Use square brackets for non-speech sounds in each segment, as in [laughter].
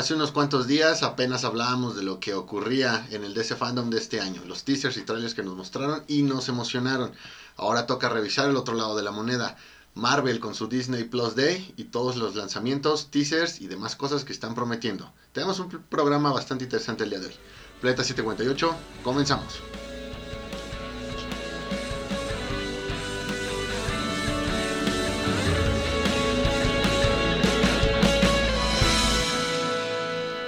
Hace unos cuantos días apenas hablábamos de lo que ocurría en el DC Fandom de este año, los teasers y trailers que nos mostraron y nos emocionaron. Ahora toca revisar el otro lado de la moneda. Marvel con su Disney Plus Day y todos los lanzamientos, teasers y demás cosas que están prometiendo. Tenemos un programa bastante interesante el día de hoy. Planeta 748, comenzamos.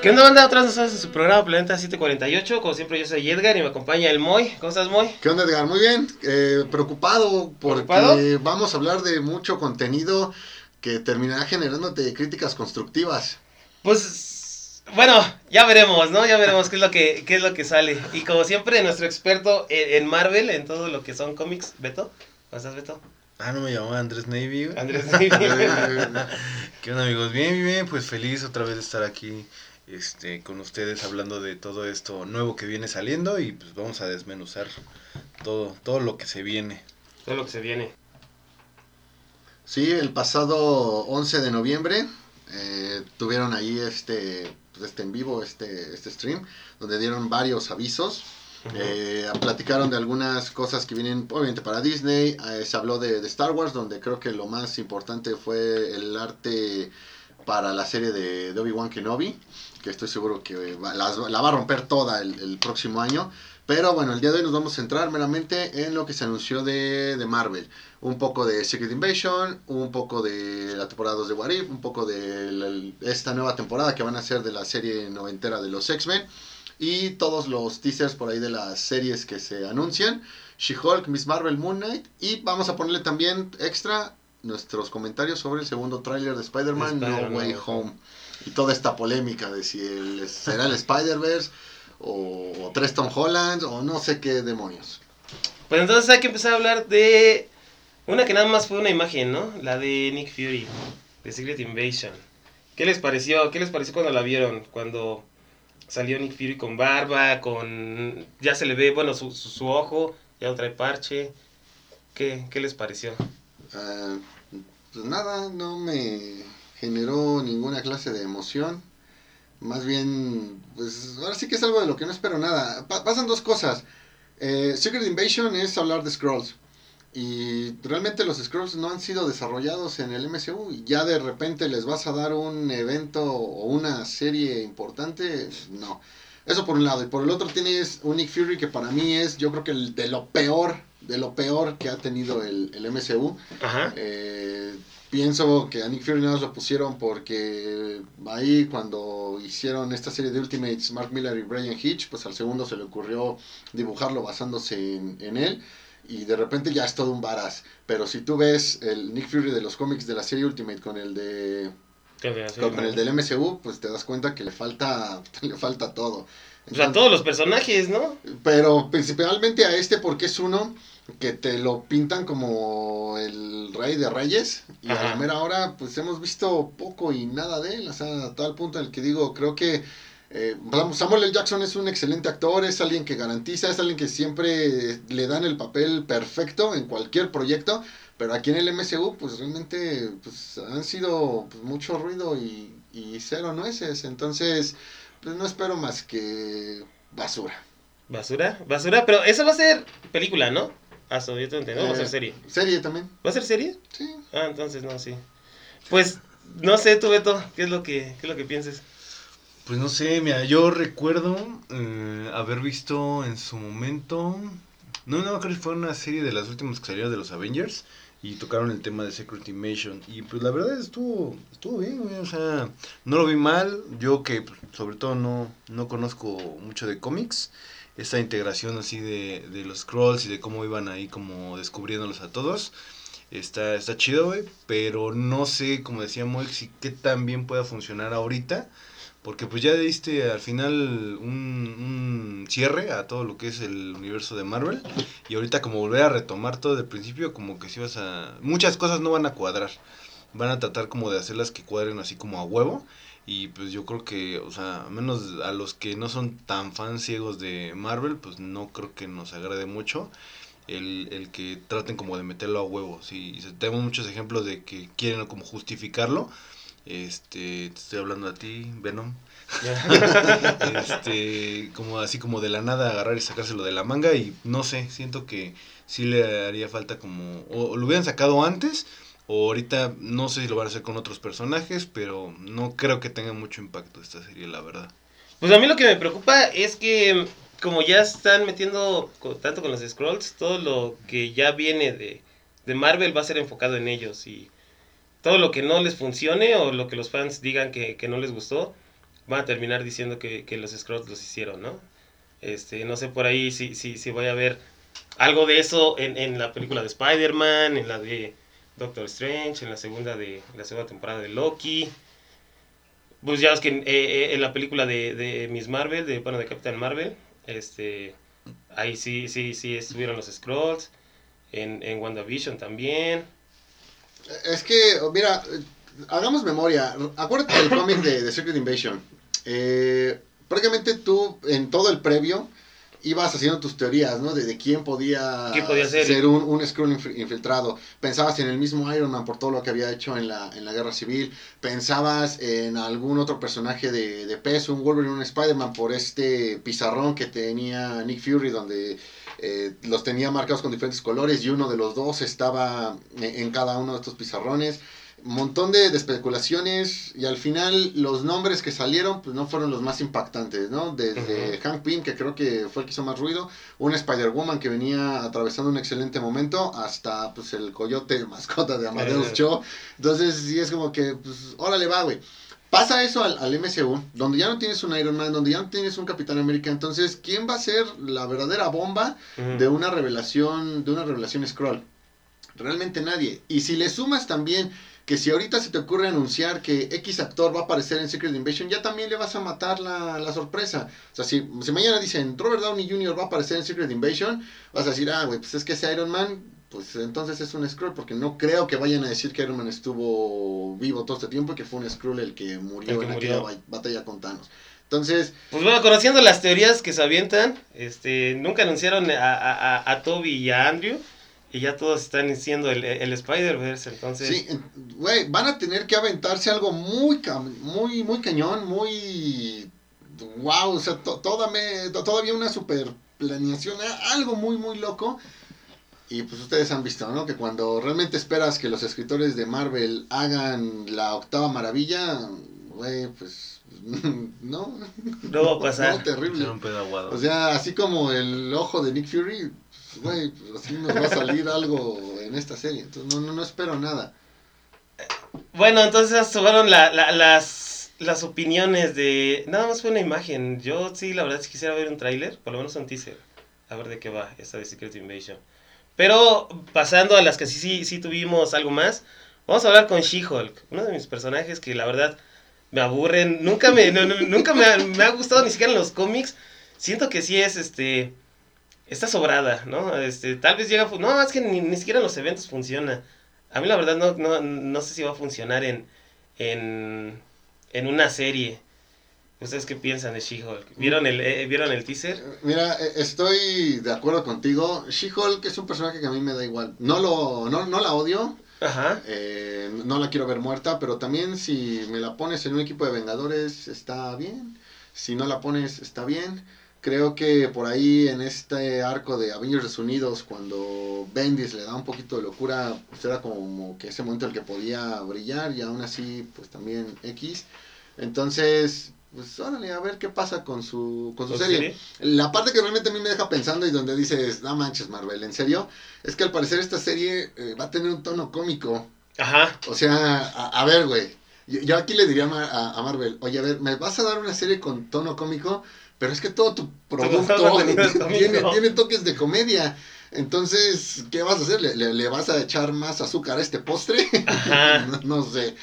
¿Qué onda, banda? Otras nosotros en su programa Planeta 748. Como siempre, yo soy Edgar y me acompaña el Moy. ¿Cómo estás, Moy? ¿Qué onda, Edgar? Muy bien. Eh, preocupado porque ¿Preocupado? vamos a hablar de mucho contenido que terminará generándote críticas constructivas. Pues, bueno, ya veremos, ¿no? Ya veremos qué es lo que, qué es lo que sale. Y como siempre, nuestro experto en, en Marvel, en todo lo que son cómics, Beto. ¿Cómo estás, Beto? Ah, no me llamaba Andrés Navy. Andrés. [laughs] ¿Qué onda, amigos? Bien, bien, bien, pues feliz otra vez de estar aquí este, con ustedes hablando de todo esto nuevo que viene saliendo y pues vamos a desmenuzar todo, todo lo que se viene. todo lo que se viene. Sí, el pasado 11 de noviembre eh, tuvieron ahí este, pues, este en vivo, este, este stream, donde dieron varios avisos. Eh, platicaron de algunas cosas que vienen obviamente para Disney. eh, se habló de, de Star Wars, donde creo que lo más importante fue el arte para la serie de, Obi-Wan Kenobi, que estoy seguro que va- las- la va a romper toda el, próximo año. Pero bueno, el día de hoy nos vamos a centrar meramente en lo que se anunció de, Marvel. Un poco de Secret Invasion, un poco de la temporada 2 de What If, un poco de esta nueva temporada que van a ser de la serie noventera de los X-Men. Y todos los teasers por ahí de las series que se anuncian. She-Hulk, Miss Marvel, Moon Knight. Y vamos a ponerle también extra nuestros comentarios sobre el segundo tráiler de Spider-Man De Spider-Man No Way Home. Y toda esta polémica de si el- será el Spider-Verse o, o tres Tom Holland o no sé qué demonios. Pues entonces hay que empezar a hablar de una que nada más fue una imagen, ¿no? La de Nick Fury, de Secret Invasion. ¿Qué les pareció? ¿Qué les pareció cuando la vieron? Cuando salió Nick Fury con barba, con... Ya se le ve, bueno, su, su, su ojo, ya no trae parche. ¿Qué, qué les pareció? Ah, pues nada, no me generó ninguna clase de emoción. Más bien, pues ahora sí que es algo de lo que no espero nada. Pa- pasan dos cosas. Eh, Secret Invasion es hablar de Scrolls. Y realmente los Scrolls no han sido desarrollados en el MCU. Y ya de repente les vas a dar un evento o una serie importante. No. Eso por un lado. Y por el otro tienes un Nick Fury que para mí es, yo creo que el de lo peor, de lo peor que ha tenido el, el MCU. Ajá. Eh, pienso que a Nick Fury más lo pusieron porque ahí cuando hicieron esta serie de Ultimates, Mark Miller y Brian Hitch, pues al segundo se le ocurrió dibujarlo basándose en, en él. Y de repente ya es todo un varas. Pero si tú ves el Nick Fury de los cómics de la serie Ultimate con el de con el del MCU, pues te das cuenta que le falta [laughs] le falta todo. O sea, todos los personajes, ¿no? Pero principalmente a este porque es uno que te lo pintan como el rey de reyes y a la mera hora pues hemos visto poco y nada de él, o sea, a tal punto en el que digo, creo que eh, Samuel L. Jackson es un excelente actor, es alguien que garantiza, es alguien que siempre le dan el papel perfecto en cualquier proyecto, pero aquí en el MCU pues realmente pues, han sido pues, mucho ruido y, y cero nueces, entonces pues no espero más que basura. Basura, basura, pero eso va a ser película, ¿no? Ah, so, yo te entiendo, va a ser Eh, serie. Serie también, ¿Va a ser serie? sí. Ah, entonces no, sí. Pues, no sé, tú, Beto, ¿qué es lo que, qué es lo que pienses? Pues no sé, mira, yo recuerdo eh, haber visto en su momento, no, no creo que fue una serie de las últimas que salieron de los Avengers y tocaron el tema de Secret Invasion y pues la verdad estuvo, estuvo bien, güey, o sea, no lo vi mal, yo que pues, sobre todo no, no conozco mucho de cómics, esta integración así de, de los scrolls y de cómo iban ahí como descubriéndolos a todos. Está, está chido, güey, pero no sé, como decía Moix, si qué tan bien pueda funcionar ahorita. Porque pues ya diste al final un, un cierre a todo lo que es el universo de Marvel. Y ahorita como volver a retomar todo del principio, como que si vas a... Muchas cosas no van a cuadrar. Van a tratar como de hacerlas que cuadren así como a huevo. Y pues yo creo que, o sea, menos a los que no son tan fans ciegos de Marvel, pues no creo que nos agrade mucho el, el que traten como de meterlo a huevo. Sí, tenemos muchos ejemplos de que quieren como justificarlo Este, te estoy hablando a ti, Venom. [laughs] este, como así como de la nada agarrar y sacárselo de la manga y no sé, siento que sí le haría falta como o lo hubieran sacado antes o ahorita no sé si lo van a hacer con otros personajes, pero no creo que tenga mucho impacto esta serie, la verdad. Pues a mí lo que me preocupa es que como ya están metiendo tanto con los scrolls, todo lo que ya viene de, de Marvel va a ser enfocado en ellos y todo lo que no les funcione o lo que los fans digan que, que no les gustó, van a terminar diciendo que, que, los scrolls los hicieron, ¿no? Este, no sé por ahí si, si, si voy a ver algo de eso en, en la película de Spider-Man, en la de Doctor Strange, en la segunda de la segunda temporada de Loki. Pues ya es que eh, eh, en la película de, de Miss Marvel, de, bueno, de Captain Marvel, este, ahí sí, sí, sí estuvieron los Scrolls. En, en WandaVision también. Es que, mira, hagamos memoria. Acuérdate del cómic de, de, Secret Invasion. Eh, prácticamente tú, en todo el previo, ibas haciendo tus teorías, ¿no? De, de quién podía, podía ser, ser un, un Skrull infiltrado. Pensabas en el mismo Iron Man por todo lo que había hecho en la, en la Guerra Civil. Pensabas en algún otro personaje de, de peso, un Wolverine, un Spider-Man, por este pizarrón que tenía Nick Fury, donde eh, los tenía marcados con diferentes colores y uno de los dos estaba en cada uno de estos pizarrones montón de, de, especulaciones y al final los nombres que salieron pues no fueron los más impactantes, ¿no? Desde uh -huh. Hank Pym, que creo que fue el que hizo más ruido, una Spider-Woman que venía atravesando un excelente momento, hasta pues el coyote mascota de Amadeus uh -huh. Cho. Entonces sí es como que, pues, órale va, güey. Pasa eso al, al, MCU, donde ya no tienes un Iron Man, donde ya no tienes un Capitán América, entonces, ¿quién va a ser la verdadera bomba uh -huh. de una revelación, de una revelación Scroll? Realmente nadie. Y si le sumas también que si ahorita se te ocurre anunciar que X actor va a aparecer en Secret Invasion, ya también le vas a matar la, la sorpresa. O sea, si, si, mañana dicen Robert Downey Jr. va a aparecer en Secret Invasion, vas a decir, ah, güey, pues es que ese Iron Man, pues entonces es un Skrull, porque no creo que vayan a decir que Iron Man estuvo vivo todo este tiempo y que fue un Skrull el que murió el que en murió. aquella batalla con Thanos. Entonces. Pues bueno, conociendo las teorías que se avientan, este, nunca anunciaron a, a, a Toby y a Andrew. Y ya todos están diciendo el, el Spider-Verse, entonces... Sí, güey, van a tener que aventarse algo muy, muy, muy cañón, muy... Wow, o sea, to, toda me, todavía una super planeación, algo muy, muy loco. Y pues ustedes han visto, ¿no? Que cuando realmente esperas que los escritores de Marvel hagan la octava maravilla, güey, pues [laughs] no. No va a pasar. No, terrible. O sea, así como el ojo de Nick Fury, güey, pues así nos va a salir algo en esta serie. Entonces no, no, no espero nada. Bueno, entonces fueron la, la, las, las opiniones de... Nada más fue una imagen. Yo sí, la verdad, sí quisiera ver un tráiler, por lo menos un teaser. A ver de qué va esta de Secret Invasion. Pero pasando a las que sí, sí, sí tuvimos algo más, vamos a hablar con She-Hulk. Uno de mis personajes que la verdad me aburren. Nunca me, nunca me ha, me ha gustado ni siquiera en los cómics. Siento que sí es este está sobrada, ¿no? Este, tal vez llega, no, es que ni, ni siquiera en los eventos funciona. A mí la verdad no, no, no sé si va a funcionar en, en, en una serie. ¿Ustedes qué piensan de She-Hulk? ¿Vieron el, eh, ¿Vieron el teaser? Mira, estoy de acuerdo contigo. She-Hulk es un personaje que a mí me da igual. No, lo, no, no la odio. Ajá. Eh, no la quiero ver muerta, pero también si me la pones en un equipo de Vengadores, está bien. Si no la pones, está bien. Creo que por ahí en este arco de Avengers Unidos, cuando Bendis le da un poquito de locura, pues era como que ese momento en el que podía brillar y aún así, pues también X. Entonces, pues órale, a ver qué pasa con su, con su serie. serie. La parte que realmente a mí me deja pensando y donde dices, no manches Marvel, ¿en serio? Es que al parecer esta serie eh, va a tener un tono cómico. Ajá. O sea, a, a ver, güey. Yo, yo, aquí le diría a, a Marvel, oye, a ver, ¿me vas a dar una serie con tono cómico? Pero es que todo tu producto [laughs] tiene, tiene, toques de comedia. Entonces, ¿qué vas a hacer? ¿Le, le, le vas a echar más azúcar a este postre? [laughs] no, no, sé.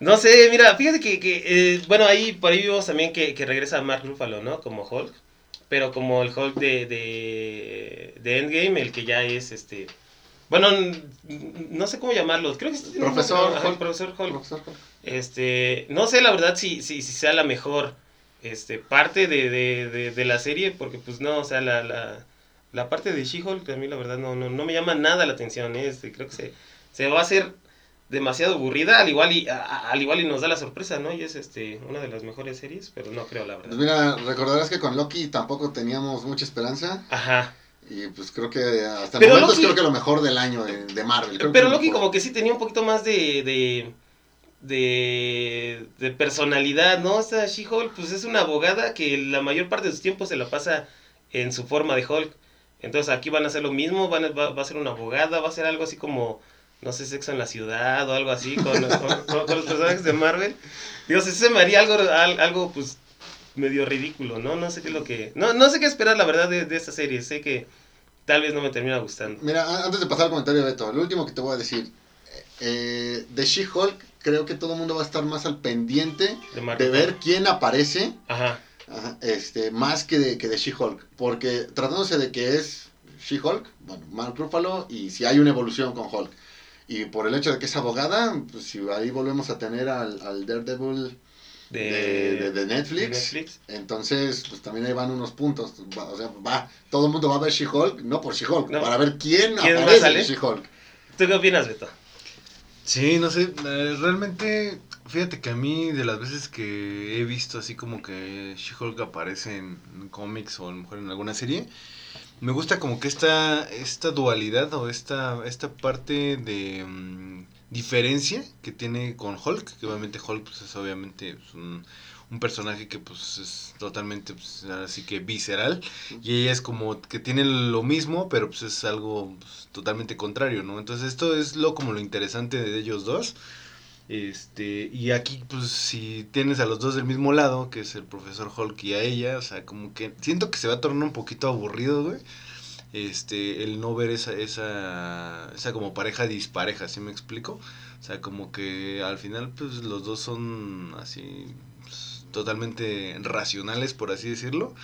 No sé, mira, fíjate que, que eh, bueno, ahí por ahí vimos también que, que, regresa Mark Ruffalo, ¿no? Como Hulk, pero como el Hulk de, de, de Endgame, el que ya es, este, bueno, no sé cómo llamarlo, creo que es profesor, Hulk, Hulk, profesor Hulk. Profesor Hulk. Este, no sé la verdad si, si, si sea la mejor este, parte de, de, de, de, la serie, porque pues no, o sea, la, la, la parte de She-Hulk a mí la verdad no, no, no, me llama nada la atención, ¿eh? este, creo que se, se va a hacer demasiado aburrida, al igual y a- al igual y nos da la sorpresa, ¿no? Y es este una de las mejores series, pero no creo la Pues verdad. mira, recordarás que con Loki tampoco teníamos mucha esperanza. Ajá. Y pues creo que hasta el Pero momento es creo que lo mejor del año de, de Marvel. creo Pero Loki como que sí tenía un poquito más de de de, de personalidad, ¿no? Esta She-Hulk pues es una abogada que la mayor parte de su tiempo se la pasa en su forma de Hulk. Entonces aquí van a hacer lo mismo, van a- va, va a ser una abogada, va a ser algo así como, no sé, sexo en la ciudad o algo así con, los personajes de Marvel. Digo, se me haría algo, al- algo pues medio ridículo, ¿no? No sé qué es lo que... No, no sé qué esperar, la verdad, de, de esta serie. Sé que tal vez no me termina gustando. Mira, antes de pasar al comentario de Beto, lo último que te voy a decir. Eh, de She-Hulk, creo que todo el mundo va a estar más al pendiente De, ver quién aparece. Ajá. Ajá, este, más que de, que de She-Hulk. Porque tratándose de que es She-Hulk, bueno, Mark Ruffalo, y si hay una evolución con Hulk. Y por el hecho de que es abogada, pues si ahí volvemos a tener al, al Daredevil De, de, de- de Netflix, de Netflix. entonces pues también ahí van unos puntos. Va- o sea, va, todo el mundo va a ver She-Hulk, no por She-Hulk, No. para ver quién, ¿Quién más aparece en She-Hulk. ¿Tú qué opinas, Beto? Sí, no sé, realmente, fíjate que a mí de las veces que he visto así como que She-Hulk aparece en, cómics o a mejor en alguna serie, me gusta como que esta, esta dualidad o esta, esta parte de mm, diferencia que tiene con Hulk, que obviamente Hulk pues, es obviamente pues, un, un personaje que pues es totalmente pues, así que visceral y ella es como que tiene lo mismo pero pues es algo pues, totalmente contrario no entonces esto es lo como lo interesante de ellos dos. Este y aquí pues si tienes a los dos del mismo lado que es el profesor Hulk y a ella o sea como que siento que se va a tornar un poquito aburrido güey. Este el no ver esa esa esa como pareja dispareja ¿sí me explico? O sea, como que al final pues los dos son así totalmente racionales por así decirlo.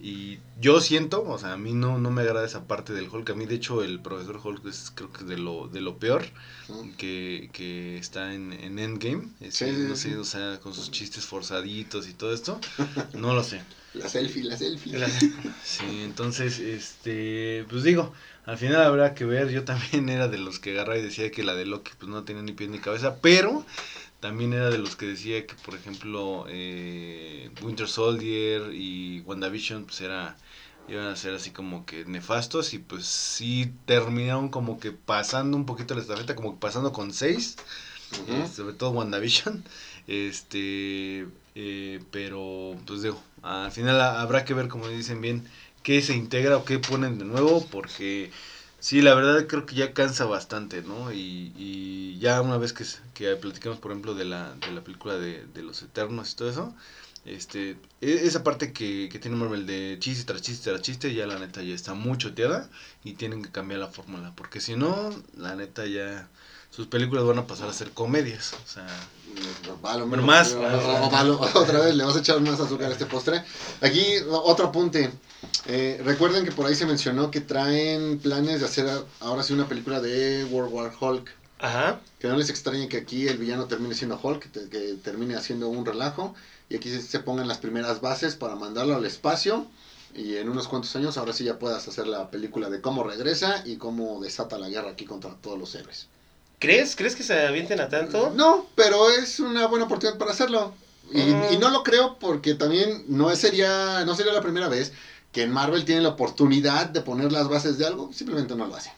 Y yo siento, o sea, a mí no, no me agrada esa parte del Hulk. A mí, de hecho, el profesor Hulk es creo que de lo, de lo peor que, que está en, en Endgame. Este, Sí, no sé, o sea, con sus chistes forzaditos y todo esto. [laughs] No lo sé. La selfie, la selfie. Sí, entonces, este, pues digo, al final habrá que ver, yo también era de los que agarraba y decía que la de Loki pues no tenía ni pie ni cabeza, pero también era de los que decía que, por ejemplo, eh, Winter Soldier y WandaVision pues era, iban a ser así como que nefastos y pues sí terminaron como que pasando un poquito la estafeta, como que pasando con seis, eh, sobre todo WandaVision, este, eh, pero pues digo, al final ha- habrá que ver, como dicen bien, qué se integra o qué ponen de nuevo, porque sí, la verdad creo que ya cansa bastante, ¿no? Y, y ya una vez que, que platicamos, por ejemplo, de la, de la película de, de los Eternos y todo eso, este, e- esa parte que, que tiene Marvel de chiste tras chiste tras chiste, ya la neta ya está muy choteada y tienen que cambiar la fórmula, porque si no, la neta ya sus películas van a pasar a ser comedias, o sea, Va, lo Pero mismo. más. [laughs] Otra vez le vas a echar más azúcar a este postre. Aquí otro apunte. Eh, recuerden que por ahí se mencionó que traen planes de hacer ahora sí una película de World War Hulk. Ajá. Que no les extrañe que aquí el villano termine siendo Hulk, que, te- que termine haciendo un relajo. Y aquí se, se pongan las primeras bases para mandarlo al espacio. Y en unos cuantos años ahora sí ya puedas hacer la película de cómo regresa y cómo desata la guerra aquí contra todos los héroes. ¿Crees? ¿Crees que se avienten a tanto? No, pero es una buena oportunidad para hacerlo. Y, Mm. y no lo creo porque también no sería, no sería la primera vez que en Marvel tienen la oportunidad de poner las bases de algo, simplemente no lo hacen.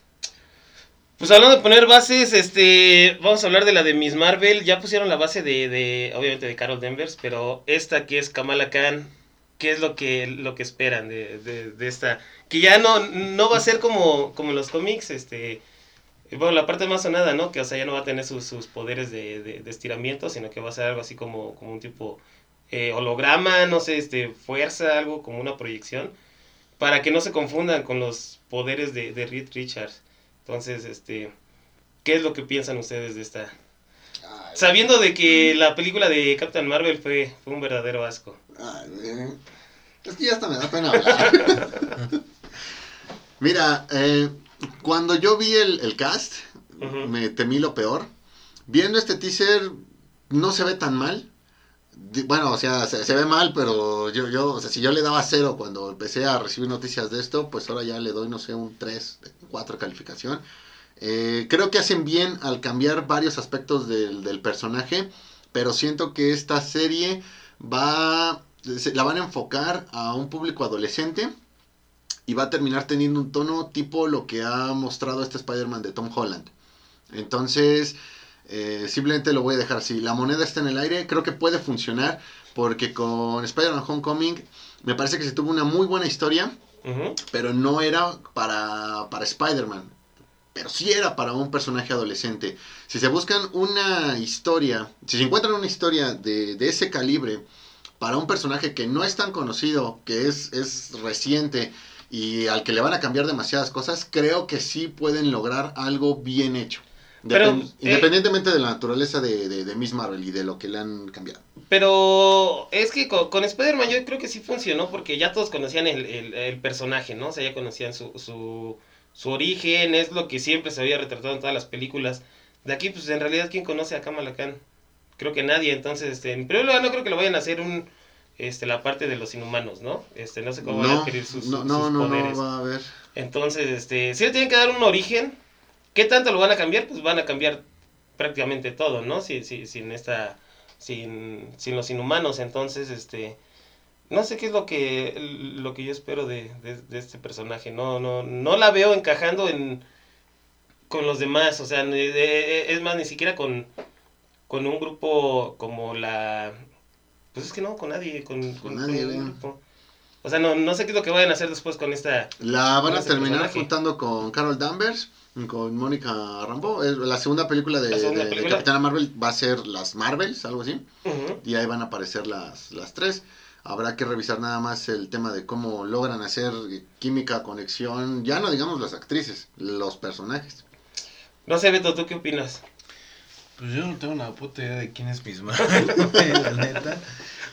Pues hablando de poner bases, este, vamos a hablar de la de Miss Marvel. Ya pusieron la base de, de obviamente, de Carol Danvers, pero esta que es Kamala Khan, ¿qué es lo que, lo que esperan de, de, de esta? Que ya no, no va a ser como, como en los cómics, este, bueno, la parte más sonada, ¿no? Que, o sea, ya no va a tener sus, sus poderes de, de, de estiramiento, sino que va a ser algo así como, como un tipo eh, holograma, no sé, este, fuerza, algo como una proyección, para que no se confundan con los poderes de, de Reed Richards. Entonces, este, ¿qué es lo que piensan ustedes de esta? Ay, Sabiendo de que la película de Captain Marvel fue, fue un verdadero asco. ay, eh, es que ya hasta me da pena hablar. [laughs] Mira, eh, cuando yo vi el, el cast, me temí lo peor. Viendo este teaser, no se ve tan mal. Bueno, o sea, se, se ve mal, pero yo, yo, o sea, si yo le daba cero cuando empecé a recibir noticias de esto, pues ahora ya le doy, no sé, un 3, 4 calificación. Eh, creo que hacen bien al cambiar varios aspectos del, del personaje, pero siento que esta serie va, se- la van a enfocar a un público adolescente y va a terminar teniendo un tono tipo lo que ha mostrado este Spider-Man de Tom Holland. Entonces, eh, simplemente lo voy a dejar así. La moneda está en el aire, creo que puede funcionar porque con Spider-Man Homecoming me parece que se tuvo una muy buena historia, pero no era para, para Spider-Man. Pero sí era para un personaje adolescente. Si se buscan una historia, si se encuentran una historia de, de ese calibre para un personaje que no es tan conocido, que es, es reciente y al que le van a cambiar demasiadas cosas, creo que sí pueden lograr algo bien hecho. Pero, eh, independientemente de la naturaleza de, de, de Miss Marvel y de lo que le han cambiado. Pero es que con, con Spider-Man yo creo que sí funcionó porque ya todos conocían el, el- el personaje, ¿no? O sea, ya conocían su, su, su origen, es lo que siempre se había retratado en todas las películas. De aquí, pues en realidad, ¿quién conoce a Kamala Khan? Creo que nadie, entonces, este, en primer lugar, no creo que lo vayan a hacer un, este, la parte de los inhumanos, ¿no? Este, no sé cómo van a No, adquirir sus, no, sus no, no, poderes. no va a haber. Entonces, este, si le tienen que dar un origen, ¿qué tanto lo van a cambiar? Pues van a cambiar prácticamente todo, ¿no? Si, si, sin esta, sin, sin los inhumanos, entonces, este, no sé qué es lo que, lo que yo espero de, de, de este personaje, no, no, no la veo encajando en, con los demás, o sea, de- es más, ni siquiera con, con un grupo como la, pues es que no, con nadie, con, con, con nadie, grupo. O sea, no, no sé qué es lo que vayan a hacer después con esta... La van a Ese terminar personaje. juntando con Carol Danvers, con Mónica Rambo. La segunda película de, La segunda de- de película. Capitana Marvel va a ser las Marvels, algo así. Y ahí van a aparecer las, las tres. Habrá que revisar nada más el tema de cómo logran hacer química, conexión. Ya no digamos las actrices, los personajes. No sé, Beto, ¿tú qué opinas? Pues yo no tengo una puta idea de quién es güey, [laughs] la neta.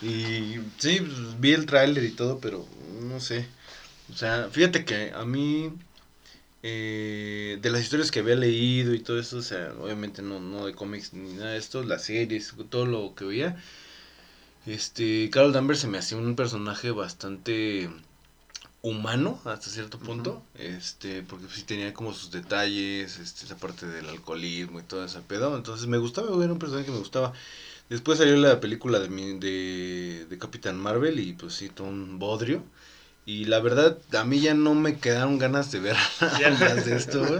Y sí, pues, vi el tráiler y todo, pero no sé. O sea, fíjate que a mí, eh, de las historias que había leído y todo eso, o sea, obviamente no, no de cómics ni nada de esto, las series, todo lo que veía, este, Carol Danvers se me hacía un personaje bastante humano hasta cierto punto, este, porque sí tenía como sus detalles, este, esa parte del alcoholismo y todo ese pedo, entonces me gustaba, güey, era un personaje que me gustaba. Después salió la película de, mi- de, de Capitán Marvel y pues sí, todo un bodrio. Y la verdad, a mí ya no me quedaron ganas de ver [laughs] más de esto, güey.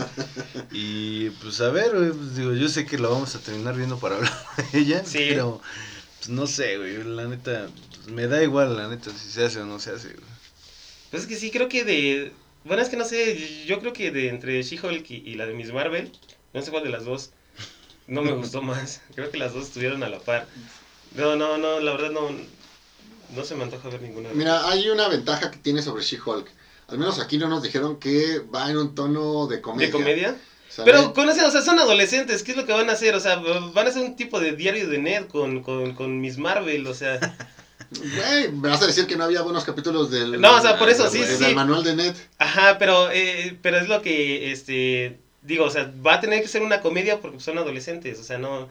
Y pues a ver, güey, pues, digo, yo sé que lo vamos a terminar viendo para hablar [laughs] de ella, Sí. pero pues no sé, güey, la neta, pues, me da igual, la neta, si se hace o no se hace, güey. Pues es que sí, creo que de... Bueno, es que no sé, yo creo que de entre She-Hulk y, y la de Miss Marvel, no sé cuál de las dos, no me gustó [laughs] más. Creo que las dos estuvieron a la par. No, no, no, la verdad no, no se me antoja ver ninguna. de Mira, hay una ventaja que tiene sobre She-Hulk. Al menos aquí no nos dijeron que va en un tono de comedia. ¿De comedia? Pero con ese, o sea, son adolescentes, ¿qué es lo que van a hacer? O sea, van a hacer un tipo de diario de Ned con, con, con Miss Marvel, o sea... [laughs] Güey, me vas a decir que no había buenos capítulos del... No, o sea, por eso, sí, del sí. manual de Ned. Ajá, pero, eh, pero es lo que, este, digo, o sea, va a tener que ser una comedia porque son adolescentes, o sea, no,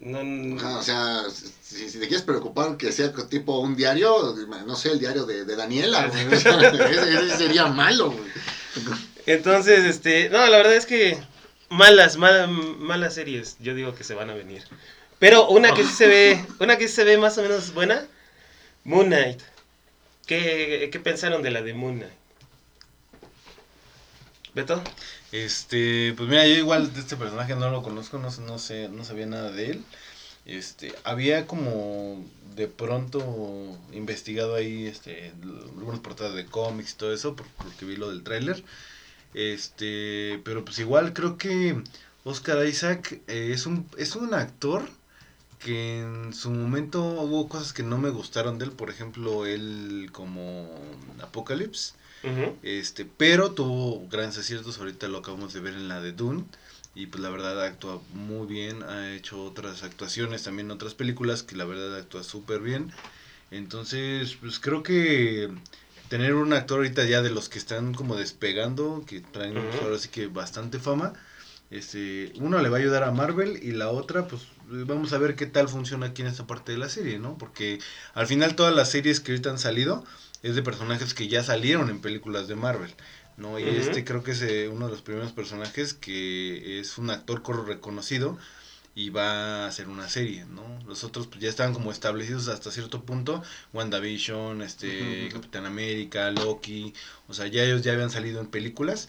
no, Ajá, o sea, si, si te quieres preocupar que sea tipo un diario, no sé, el diario de, de Daniela, [laughs] güey. Ese sería malo, güey. entonces, este, no, la verdad es que malas, mal- malas series, yo digo que se van a venir. Pero una que sí se ve, una que sí se ve más o menos buena, Moon Knight. ¿Qué, qué pensaron de la de Moon Knight? ¿Beto? Este, pues mira, yo igual de este personaje no lo conozco, no, no sé, no sabía nada de él. Este, había como de pronto investigado ahí este algunas portadas de cómics y todo eso, por- porque vi lo del tráiler. Este, pero pues igual creo que Oscar Isaac eh, es un es un actor que en su momento hubo cosas que no me gustaron de él, por ejemplo, él como Apocalypse. Este, pero tuvo grandes aciertos, ahorita lo acabamos de ver en la de Dune. Y pues la verdad actúa muy bien, ha hecho otras actuaciones también en otras películas que la verdad actúa súper bien. Entonces, pues creo que tener un actor ahorita ya de los que están como despegando, que traen pues, ahora sí que bastante fama, este, uno le va a ayudar a Marvel y la otra, pues vamos a ver qué tal funciona aquí en esta parte de la serie, ¿no? Porque al final todas las series que ahorita han salido es de personajes que ya salieron en películas de Marvel. ¿no? Y este creo que es eh, uno de los primeros personajes que es un actor reconocido y va a hacer una serie, ¿no? Los otros pues, ya estaban como establecidos hasta cierto punto, WandaVision, este. Capitán América, Loki, o sea, ya ellos ya habían salido en películas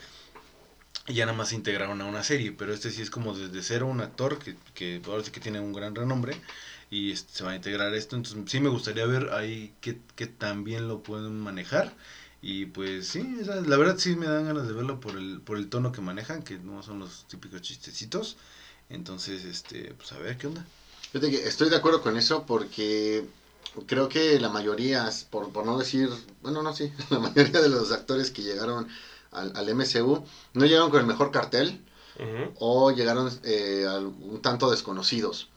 y ya nada más se integraron a una serie, pero este sí es como desde cero un actor que, que ahora sí que tiene un gran renombre y este, se va a integrar esto, entonces sí me gustaría ver ahí qué tan bien lo pueden manejar y pues sí, la verdad sí me dan ganas de verlo por el, por el tono que manejan, que no son los típicos chistecitos, entonces este, pues a ver qué onda. Que estoy de acuerdo con eso porque creo que la mayoría, por, por no decir, bueno, no, sí, [laughs] la mayoría de los actores que llegaron al, al MCU no llegaron con el mejor cartel o llegaron eh, un tanto desconocidos.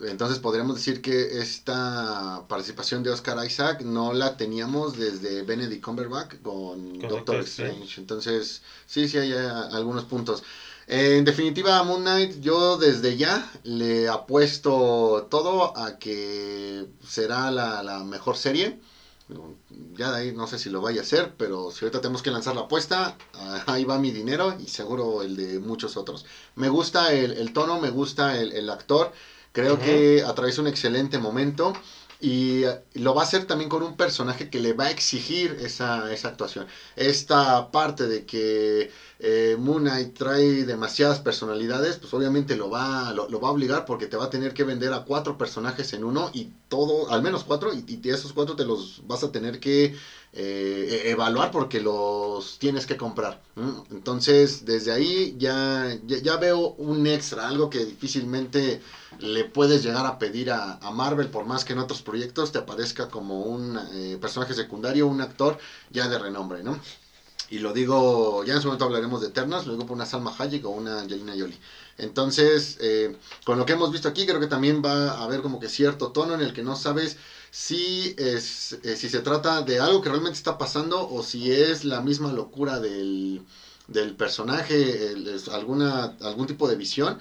Entonces podríamos decir que esta participación de Oscar Isaac no la teníamos desde Benedict Cumberbatch con, Con Doctor Strange. Strange. Entonces, sí, sí hay eh, algunos puntos. En definitiva, Moon Knight, yo desde ya le apuesto todo a que será la, la mejor serie. Ya de ahí no sé si lo vaya a hacer, pero si ahorita tenemos que lanzar la apuesta, ah, ahí va mi dinero y seguro el de muchos otros. Me gusta el, el tono, me gusta el, el actor, creo Ujú. que atraviesa un excelente momento y eh, lo va a hacer también con un personaje que le va a exigir esa, esa actuación. Esta parte de que eh, Moon trae demasiadas personalidades, pues obviamente lo va, lo va a obligar porque te va a tener que vender a cuatro personajes en uno y todo, al menos cuatro, y, y esos cuatro te los vas a tener que eh, e- evaluar porque los tienes que comprar. Entonces, desde ahí ya, ya, ya veo un extra, algo que difícilmente le puedes llegar a pedir a, a Marvel, por más que en otros proyectos te aparezca como un eh, personaje secundario, un actor ya de renombre, ¿no? Y lo digo, ya en su momento hablaremos de Eternas, lo digo por una Salma Hayek o una Angelina Jolie. Entonces, eh, con lo que hemos visto aquí, creo que también va a haber como que cierto tono en el que no sabes si, es, eh, si se trata de algo que realmente está pasando o si es la misma locura del, del personaje, el- es alguna, algún tipo de visión.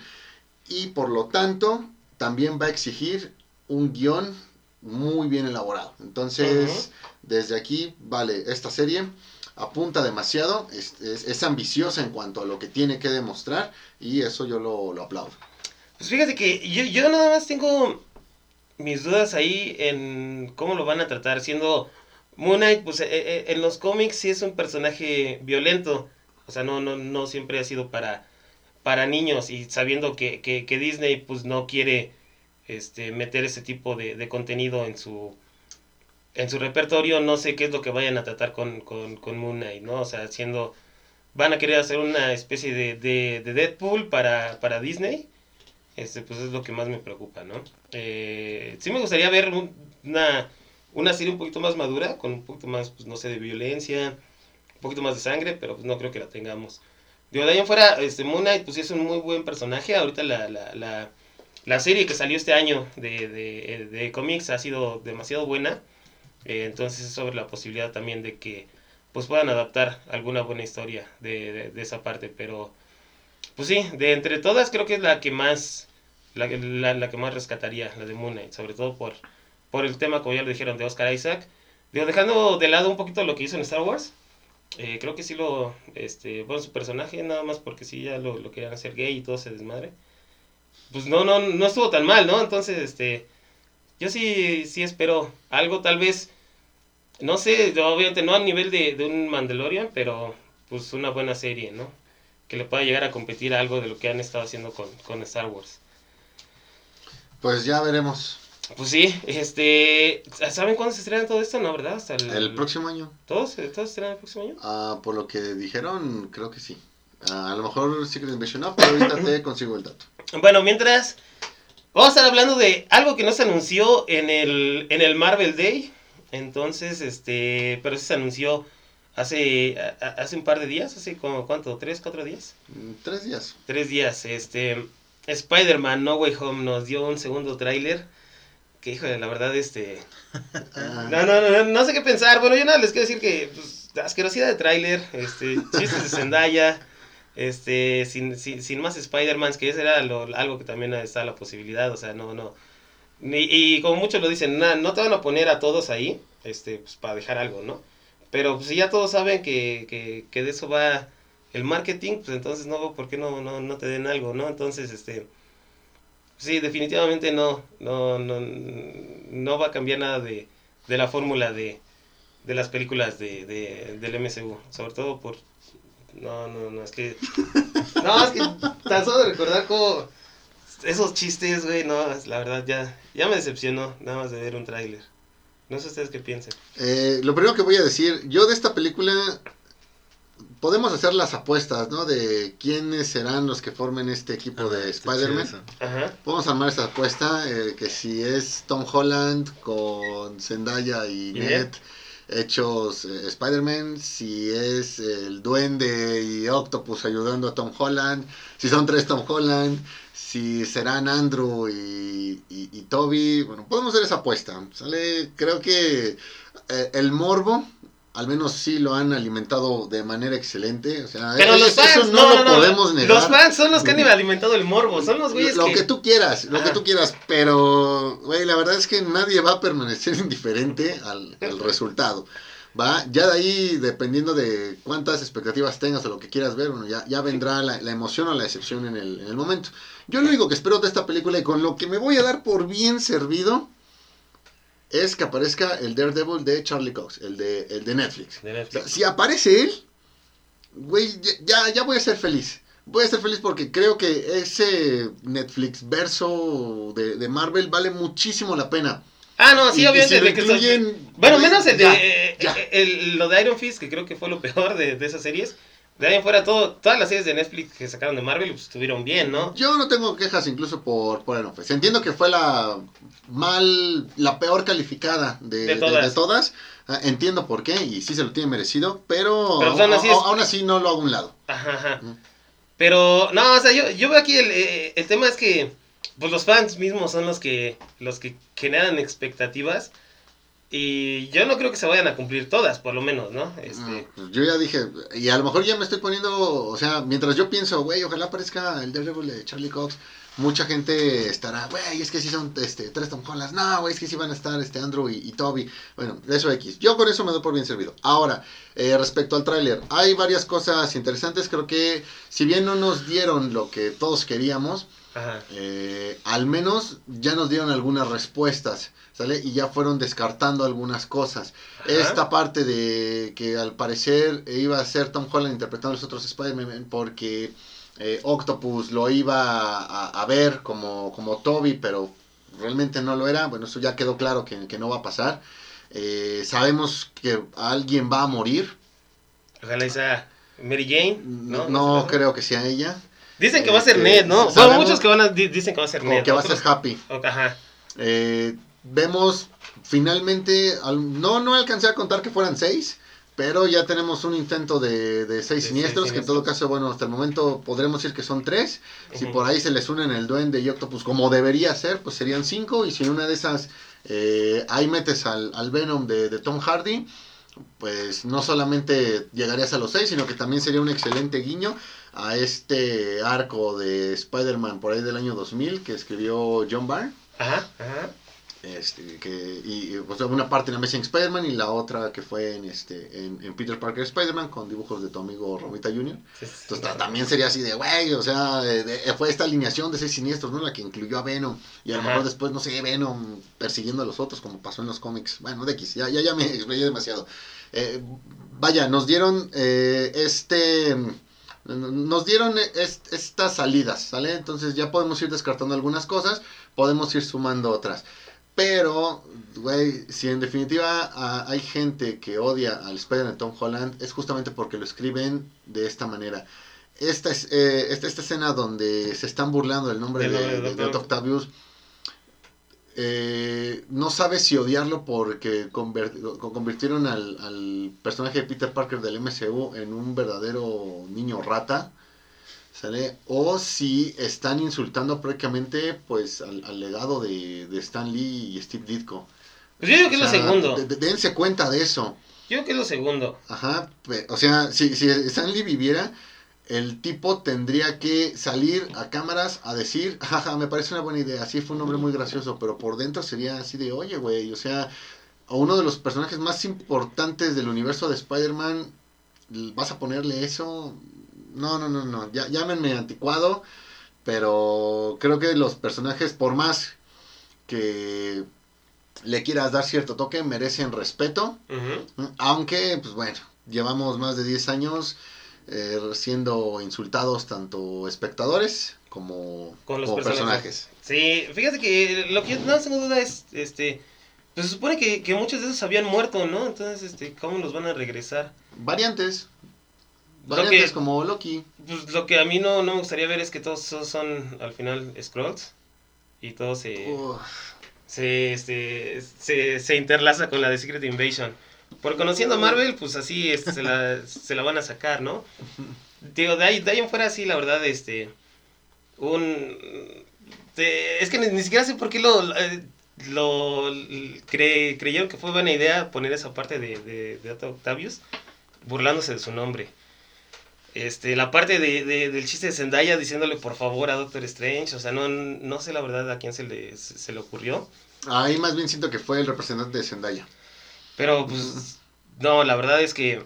Y por lo tanto, también va a exigir un guion muy bien elaborado. Entonces, desde aquí, vale, esta serie apunta demasiado, es, es- es ambiciosa en cuanto a lo que tiene que demostrar y eso yo lo, lo aplaudo. Pues fíjate que yo, yo nada más tengo mis dudas ahí en cómo lo van a tratar, siendo Moon Knight, pues eh, eh, en los cómics sí es un personaje violento, o sea, no, no, no siempre ha sido para, para niños y sabiendo que, que, Disney pues no quiere este, meter ese tipo de, de contenido en su, en su repertorio, no sé qué es lo que vayan a tratar con, con, con Moon Knight, ¿no? O sea, siendo, van a querer hacer una especie de, de, de Deadpool para, para Disney este, pues es lo que más me preocupa, ¿no? Eh, sí me gustaría ver un- una, una serie un poquito más madura, con un poquito más, pues no sé, de violencia, un poquito más de sangre, pero pues no creo que la tengamos. Digo, de ahí en fuera, este, Moon Knight, pues es un muy buen personaje. Ahorita la, la, la, la serie que salió este año de, de, de cómics ha sido demasiado buena. Eh, entonces es sobre la posibilidad también de que pues puedan adaptar alguna buena historia de, de esa parte, pero... Pues sí, de entre todas creo que es la que más la, la, la que más rescataría, la de Moon Knight, sobre todo por, por el tema, como ya lo dijeron, de Oscar Isaac. Digo, dejando de lado un poquito lo que hizo en Star Wars, eh, creo que sí lo, este, bueno, su personaje, nada más porque sí ya lo, lo querían hacer gay y todo se desmadre. Pues no, no, no estuvo tan mal, ¿no? Entonces, este, yo sí, sí espero algo, tal vez, no sé, obviamente no a nivel de, de un Mandalorian, pero pues una buena serie, ¿no? que le pueda llegar a competir a algo de lo que han estado haciendo con, con Star Wars. Pues ya veremos. Pues sí, este, ¿saben cuándo se estrena todo esto? No, ¿verdad? Hasta el, El próximo año, ¿Todos, ¿Todos se estrenan el próximo año? ah, por lo que dijeron, creo que sí. Ah, a lo mejor Secret Invasion no, pero ahorita te [laughs] consigo el dato. Bueno, mientras, vamos a estar hablando de algo que no se anunció en el, en el Marvel Day. Entonces, este, pero sí se anunció hace, hace un par de días, hace como, ¿cuánto? ¿Tres, cuatro días? Mm, Tres días. Tres días, este, Spider-Man No Way Home nos dio un segundo tráiler. Que, híjole, la verdad, este... Ah, [laughs] No, no, no, no sé qué pensar. Bueno, yo nada les quiero decir que pues, asquerosidad de tráiler, este, chistes de Zendaya, este, sin, sin, sin más Spider-Man, que eso era lo- algo que también está la posibilidad, o sea, no, no. Ni- y como muchos lo dicen, na- no te van a poner a todos ahí, este, pues para dejar algo, ¿no? Pero pues, si ya todos saben que, que, que de eso va el marketing, pues entonces no veo por qué no, no, no te den algo, ¿no? Entonces, este, sí, definitivamente no, no, no, no va a cambiar nada de, de la fórmula de, de las películas de, de, del MCU, sobre todo por... No, no, no, es que... No, es que tan solo recordar como esos chistes, güey, no, la verdad ya, ya me decepcionó nada más de ver un tráiler. No sé ustedes qué piensan. Eh, lo primero que voy a decir, yo de esta película podemos hacer las apuestas, ¿no? De quiénes serán los que formen este equipo de Spider-Man. Ajá. Podemos armar esa apuesta, eh, que si es Tom Holland con Zendaya y ¿Y Ned Ned? hechos eh, Spider-Man, si es el duende y Octopus ayudando a Tom Holland, si son tres Tom Holland, si serán Andrew y, y, y Toby, bueno, podemos hacer esa apuesta, ¿sale? Creo que eh, el morbo, al menos sí lo han alimentado de manera excelente, o sea, Pero es- los eso no, no, lo podemos negar. Los fans son los que han alimentado el morbo, son los güeyes Lo que... que tú quieras, lo que tú quieras, pero, güey, la verdad es que nadie va a permanecer [laughs] indiferente al, al resultado. Va, ya de ahí, dependiendo de cuántas expectativas tengas o lo que quieras ver, bueno, ya, ya vendrá la, la emoción o la decepción en el, en el momento. Yo lo único que espero de esta película y con lo que me voy a dar por bien servido es que aparezca el Daredevil de Charlie Cox, el de, el de Netflix. De O sea, Netflix. si aparece él, güey, ya- ya, voy a ser feliz. Voy a ser feliz porque creo que ese Netflix verso de, de Marvel vale muchísimo la pena. Ah, no, sí, Y- y obviamente. si lo de que son- Bueno, menos el de ya, eh, ya. el- lo de Iron Fist, que creo que fue lo peor de, de esas series. De ahí en fuera, todo, todas las series de Netflix que sacaron de Marvel pues, estuvieron bien, ¿no? Yo no tengo quejas incluso por, por. Entiendo que fue la mal, la peor calificada de, De todas. de todas. Ah, entiendo por qué y sí se lo tiene merecido, pero, Pero, pues, aún así a- es- aún así no lo hago a un lado. Ajá, ajá. Mm. Pero, no, o sea, yo, yo veo aquí el, eh, el tema es que pues los fans mismos son los que los que generan expectativas y yo no creo que se vayan a cumplir todas, por lo menos, ¿no? Este, Ah, pues yo ya dije, y a lo mejor ya me estoy poniendo, o sea, mientras yo pienso, güey, ojalá aparezca el Daredevil de Charlie Cox, mucha gente estará, güey, es que sí son este, tres Tom Hollands, no, güey, es que sí van a estar este Andrew y, y Toby, bueno, eso X, yo con eso me doy por bien servido. Ahora, eh, respecto al tráiler, hay varias cosas interesantes, creo que si bien no nos dieron lo que todos queríamos, ajá. eh, al menos ya nos dieron algunas respuestas, ¿sale? Y ya fueron descartando algunas cosas. Ajá. Esta parte de que al parecer iba a ser Tom Holland interpretando a los otros Spider-Man porque eh, Octopus lo iba a, a ver como, como Toby, pero realmente no lo era. Bueno, eso ya quedó claro que, que no va a pasar. Eh, sabemos que alguien va a morir. Ojalá sea Mary Jane, No, ¿no? creo que sea ella. Dicen que va a ser Ned, ¿no? Bueno, sabemos- muchos que van a, di- dicen que va a ser O Ned. que va a ser Happy. Ajá. Eh, vemos finalmente, al- no, no alcancé a contar que fueran seis, pero ya tenemos un intento de, de seis De siniestros, seis que en todo caso, bueno, hasta el momento podremos decir que son tres. Si por ahí se les unen el duende y Octopus como debería ser, pues serían cinco. Y si en una de esas eh, ahí metes al, al Venom de, de Tom Hardy, pues no solamente llegarías a los seis, sino que también sería un excelente guiño a este arco de Spider-Man por ahí del año 2000 que escribió John Byrne. Ajá, ajá. Este, que, y, o sea, una parte en Amazing Spider-Man y la otra que fue en, este, en, en Peter Parker Spider-Man con dibujos de tu amigo Romita Jr. Sí, sí, Entonces sí. también sería así de, güey, o sea, de- de- fue esta alineación de seis siniestros, ¿no? La que incluyó a Venom. Y a lo mejor después, no sé, Venom persiguiendo a los otros, como pasó en los cómics. Bueno, de X, ya, ya, ya me explayé demasiado. Eh, vaya, nos dieron eh, este... Nos dieron es- estas salidas, ¿sale? Entonces ya podemos ir descartando algunas cosas, podemos ir sumando otras. Pero, güey, si en definitiva hay gente que odia al Spider-Man de Tom Holland, es justamente porque lo escriben de esta manera. Esta, es, eh, esta, esta escena donde se están burlando del nombre de, de de- de Octavius, eh, no sabes si odiarlo porque convirtieron al, al personaje de Peter Parker del MCU en un verdadero niño rata. ¿Sale? O si están insultando prácticamente pues al, al legado de, de Stan Lee y Steve Ditko. Pues yo digo que es lo segundo. de- de- dense cuenta de eso. Yo creo que es lo segundo. Ajá. O sea, si, si Stan Lee viviera, el tipo tendría que salir a cámaras a decir, [laughs] jaja, me parece una buena idea. Sí, fue un hombre muy gracioso, pero por dentro sería así de, oye, güey, o sea, a uno de los personajes más importantes del universo de Spider-Man, ¿vas a ponerle eso? No, no, no, no, ya, llámenme anticuado, pero creo que los personajes, por más que le quieras dar cierto toque, merecen respeto, aunque, pues bueno, llevamos más de 10 años eh, siendo insultados tanto espectadores como, como personajes. Sí, fíjate que lo que yo no tengo duda es, este, pues se supone que, que muchos de esos habían muerto, ¿no? Entonces, este, ¿cómo los van a regresar? Variantes. Lo Variantes que- como Loki. Pues lo que a mí no, no me gustaría ver es que todos esos son al final scrolls y todo se, Uf. se, este, se, se interlaza con la de Secret Invasion. Por conociendo a Marvel, pues así este, se, la, se la van a sacar, ¿no? Digo, de ahí, de en fuera sí, la verdad, este, un... es que ni, siquiera sé por qué lo, eh, lo cre- creyeron que fue buena idea poner esa parte de, de, de Octavius burlándose de su nombre. Este, la parte de, de- del chiste de Zendaya diciéndole por favor a Doctor Strange, o sea, no, no sé la verdad a quién se le, se, se le ocurrió, Ahí más bien siento que fue el representante de Zendaya. Pero pues, no, la verdad es que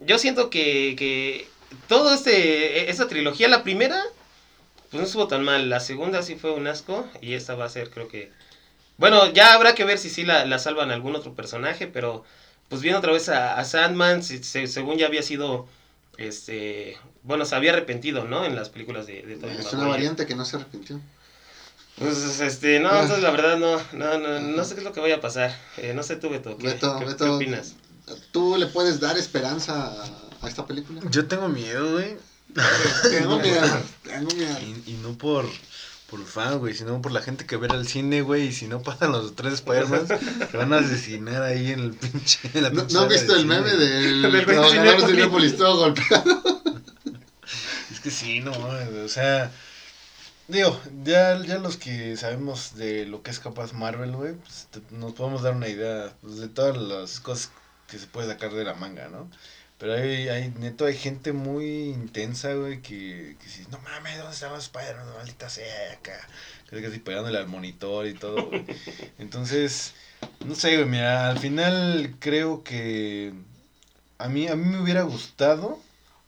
yo siento que, que todo este, esta trilogía, la primera, pues no estuvo tan mal, la segunda sí fue un asco, y esta va a ser creo que, bueno, ya habrá que ver si sí la, la salvan algún otro personaje, pero pues viendo otra vez a, a Sandman, si- se- según ya había sido, este, bueno, se había arrepentido, ¿no? En las películas de, de Tobey Es Maguire. una variante que no se arrepintió. Pues, este, no, entonces la verdad no, no, no, no sé qué es lo que vaya a pasar. Eh, no sé tú, Beto, ¿qué, Beto, qué- Beto. qué opinas? ¿Tú le puedes dar esperanza a, esta película? Yo tengo miedo, güey. Tengo [laughs] miedo, tengo miedo. Y, y no por, por fan, güey, sino por la gente que ve al cine, güey. Y si no pasan los tres Spider-Man, [laughs] se van a asesinar ahí en el pinche. En la ¿No, ¿no has visto el cine. meme del [laughs] Del trabajador de. Cinépolis todo golpeado? Es que sí, no güey, o sea. Digo, ya, ya los que sabemos de lo que es capaz Marvel, güey, pues nos podemos dar una idea pues, de todas las cosas que se puede sacar de la manga, ¿no? Pero hay, hay neto, hay gente muy intensa, güey, que, que si, no mames, ¿dónde los Spider-Man? Maldita sea, acá. Casi casi pegándole al monitor y todo, güey. Entonces, no sé, güey, mira, al final creo que a mí, a mí me hubiera gustado,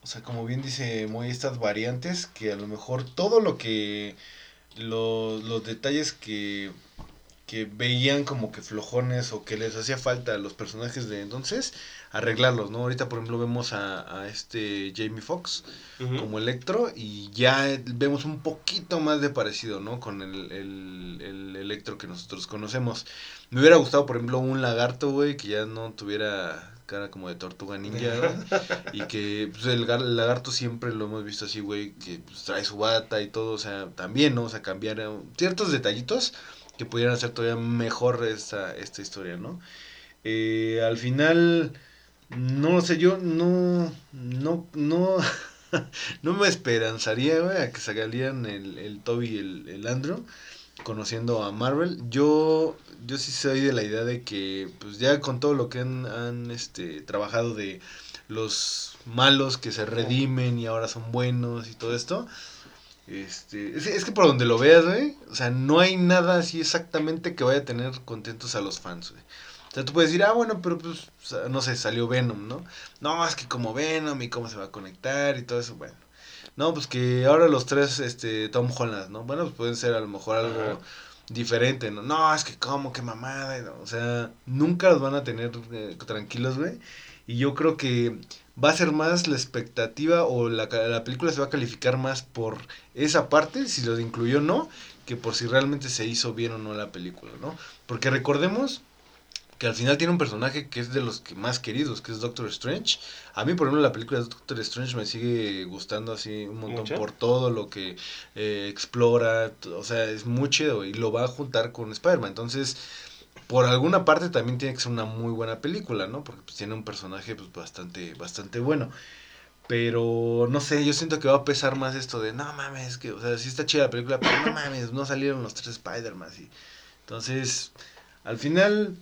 o sea, como bien dice Moy, estas variantes, que a lo mejor todo lo que, lo- los detalles que, que veían como que flojones o que les hacía falta a los personajes de entonces, arreglarlos, ¿no? Ahorita, por ejemplo, vemos a, a este Jamie Foxx como Electro y ya vemos un poquito más de parecido, ¿no? Con el, el, el Electro que nosotros conocemos. Me hubiera gustado, por ejemplo, un lagarto, güey, que ya no tuviera cara como de tortuga ninja, [laughs] y que pues, el, gar- el lagarto siempre lo hemos visto así, güey, que pues, trae su bata y todo, o sea, también, ¿no? O sea, cambiar eh, ciertos detallitos que pudieran hacer todavía mejor esta, esta historia, ¿no? Eh, al final, no lo sé, yo no, no, no, [laughs] no me esperanzaría, güey, a que salieran el, el Toby y el, el Andrew conociendo a Marvel. Yo, yo sí soy de la idea de que, pues ya con todo lo que han, han este, trabajado de los malos que se redimen y ahora son buenos y todo esto. Este, es, que por donde lo veas, güey, o sea, no hay nada así exactamente que vaya a tener contentos a los fans, güey. O sea, tú puedes decir, ah, bueno, pero pues, no sé, salió Venom, ¿no? No, es que como Venom y cómo se va a conectar y todo eso, bueno. No, pues que ahora los tres, este, Tom Holland, ¿no? Bueno, pues pueden ser a lo mejor algo. Diferente, ¿no? No, es que como, qué mamada. O sea, nunca los van a tener eh, tranquilos, güey. Y yo creo que va a ser más la expectativa o la, la película se va a calificar más por esa parte, si lo incluyó o no, que por si realmente se hizo bien o no la película, ¿no? Porque recordemos que al final tiene un personaje que es de los que más queridos, que es Doctor Strange. A mí, por ejemplo, la película de Doctor Strange me sigue gustando así un montón ¿Mucho? por todo lo que eh, explora, o sea, es muy chido y lo va a juntar con Spider-Man. Entonces, por alguna parte también tiene que ser una muy buena película, ¿no? Porque pues, tiene un personaje pues, bastante, bastante bueno. Pero no sé, yo siento que va a pesar más esto de, no mames, que, o sea, sí está chida la película, pero no mames, no salieron los tres Spider-Man. Entonces, al final,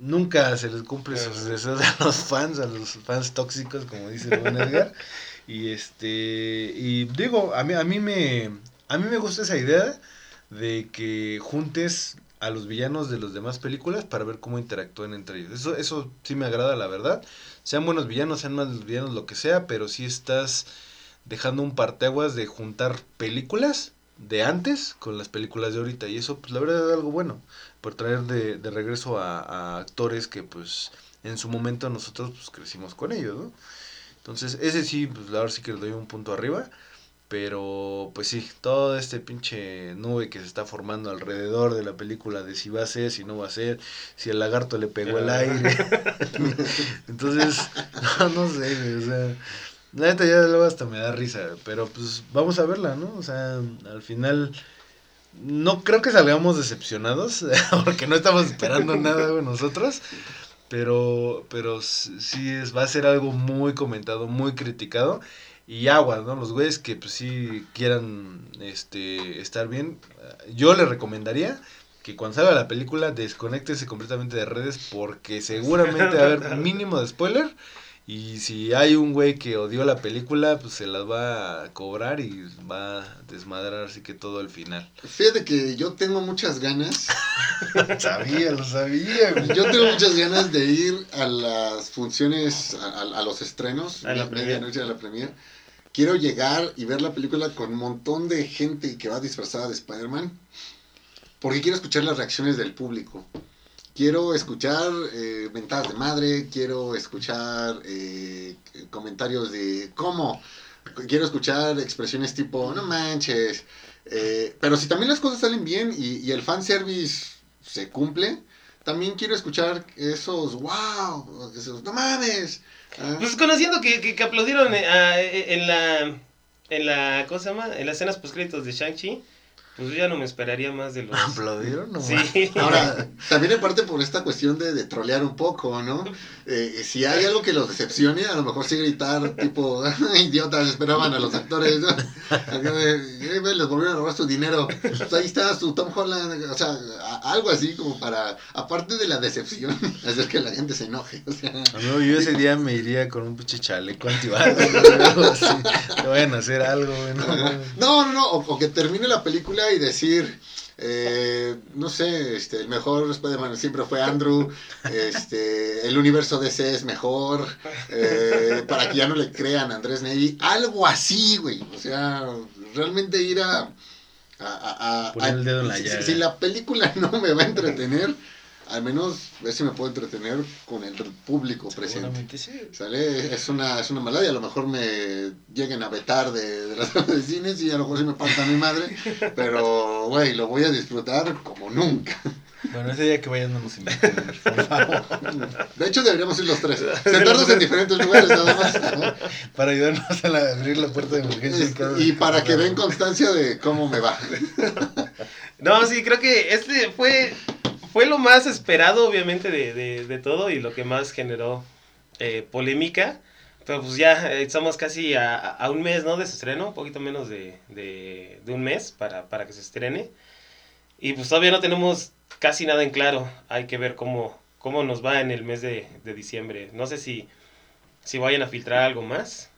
nunca se les cumple sus deseos a los fans, a los fans tóxicos, como dice buen Edgar. Y este, y digo, a mí, a mí me, a mí me gusta esa idea de que juntes a los villanos de las demás películas para ver cómo interactúan entre ellos. Eso, eso sí me agrada, la verdad. Sean buenos villanos, sean malos villanos, lo que sea, pero sí estás dejando un parteaguas de juntar películas de antes con las películas de ahorita. Y eso, pues la verdad es algo bueno, por traer de, de regreso a, a actores que pues en su momento nosotros pues crecimos con ellos, ¿no? Entonces, ese sí, pues verdad sí que le doy un punto arriba. Pero, pues sí, todo este pinche nube que se está formando alrededor de la película de si va a ser, si no va a ser, si el lagarto le pegó el aire. [laughs] Entonces, no, no sé, o sea, la neta ya luego hasta me da risa, pero pues vamos a verla, ¿no? O sea, al final no creo que salgamos decepcionados, [laughs] porque no estamos esperando [laughs] nada güey, nosotros, pero, pero sí es, va a ser algo muy comentado, muy criticado. Y aguas, ¿no? Los güeyes que pues sí quieran este estar bien, yo les recomendaría que cuando salga la película desconéctese completamente de redes porque seguramente va a haber [laughs] mínimo de spoiler y si hay un güey que odió la película, pues se las va a cobrar y va a desmadrar así que todo al final. Fíjate que yo tengo muchas ganas. [laughs] sabía, lo sabía. Güey. Yo tengo muchas ganas de ir a las funciones, a, a, a los estrenos, A la medianoche de la premier. Quiero llegar y ver la película con un montón de gente que va disfrazada de Spider-Man. Porque quiero escuchar las reacciones del público. Quiero escuchar eh, mentadas de madre, quiero escuchar eh, comentarios de cómo, quiero escuchar expresiones tipo, no manches. Eh, pero si también las cosas salen bien y, y el fanservice se cumple, también quiero escuchar esos, wow, esos, no mames. Ah, Pues conociendo que, que, aplaudieron eh, en la. En la. ¿Cómo se llama? En las escenas postcréditos de Shang-Chi. Pues yo ya no me esperaría más de los. ¿Aplaudieron? No, Sí. Ahora, también en parte por esta cuestión de, de trolear un poco, ¿no? Eh, si hay algo que los decepcione, a lo mejor sí gritar, tipo, [laughs] idiotas, esperaban a los actores, ¿no? "Eh, les volvieron a robar su dinero. Pues ahí está su Tom Holland, o sea, a- algo así como para, aparte de la decepción, [laughs] hacer que la gente se enoje, o sea. Amigo, yo ese día me iría con un pinche chaleco antibalas, [laughs] güey, algo así. Te vayan a hacer algo. No. No, no, no, o, o que termine la película y decir, eh, no sé, este, el mejor Spider-Man siempre fue Andrew, este, el universo DC es mejor, eh, para que ya no le crean a Andrés Ney, algo así, güey, o sea, realmente ir a... a, a- a- Poner el dedo en la si- si la película [laughs] no me va a entretener, al menos ver si me puedo entretener con el público presente. Sí. ¿Sale? Es una, es una maldad y a lo mejor me lleguen a vetar de, de las [laughs] salas de cines y a lo mejor sí me falta mi madre, pero, güey, lo voy a disfrutar como nunca. Bueno, ese día que vayan no nos inviten, por favor. De hecho, deberíamos ir los tres, [laughs] sentarnos en diferentes lugares nada más, ¿no? Para ayudarnos a la- abrir la puerta de emergencia. y para que den constancia de cómo me va. [laughs] No, sí, creo que este fue, fue lo más esperado, obviamente, de, de, de todo y lo que más generó eh, polémica. Pero pues ya eh, estamos casi a, a un mes, ¿no? De su estreno, un poquito menos de, de, de un mes para, para que se estrene. Y pues todavía no tenemos casi nada en claro. Hay que ver cómo, cómo nos va en el mes de, de diciembre. No sé si, si vayan a filtrar algo más.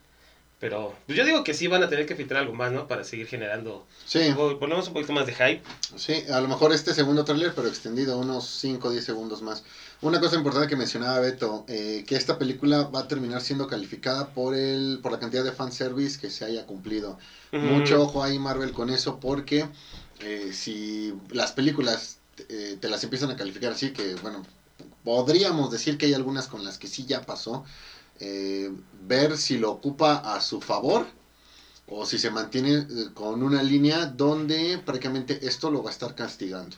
Pero pues yo digo que sí van a tener que filtrar algo más, ¿no? Para seguir generando Sí, menos un poquito más de hype. sí, a lo mejor este segundo tráiler, pero extendido, unos 5 o 10 segundos más. Una cosa importante que mencionaba Beto, eh, que esta película va a terminar siendo calificada por el por la cantidad de fanservice que se haya cumplido. Mucho ojo ahí Marvel con eso porque eh, si las películas eh, te las empiezan a calificar así, que bueno, podríamos decir que hay algunas con las que sí ya pasó, eh, ver si lo ocupa a su favor o si se mantiene eh, con una línea donde prácticamente esto lo va a estar castigando.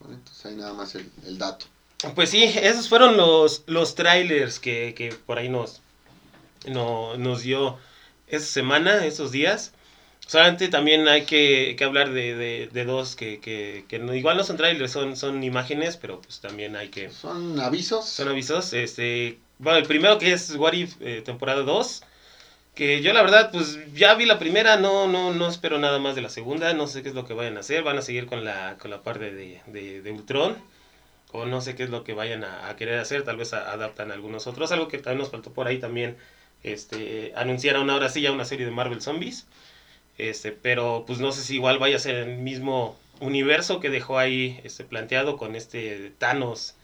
¿vale? Entonces ahí nada más el, el dato. Pues sí, esos fueron los, los trailers que, que por ahí nos, no, nos dio esta semana, estos días. Solamente también hay que, que hablar de, de, de dos que, que, que no- igual no son trailers, son, son imágenes, pero pues también hay que... Son avisos. Son avisos. Este, bueno, el primero que es What If eh, temporada 2. Que yo la verdad, pues ya vi la primera, no, no, no espero nada más de la segunda, no sé qué es lo que vayan a hacer, van a seguir con la, con la parte de, de, de Ultron, o no sé qué es lo que vayan a, a querer hacer, tal vez a- adaptan algunos otros, algo que también nos faltó por ahí también, este, anunciaron ahora sí ya una serie de Marvel Zombies, este, pero pues no sé si igual vaya a ser el mismo universo que dejó ahí este, planteado con este Thanos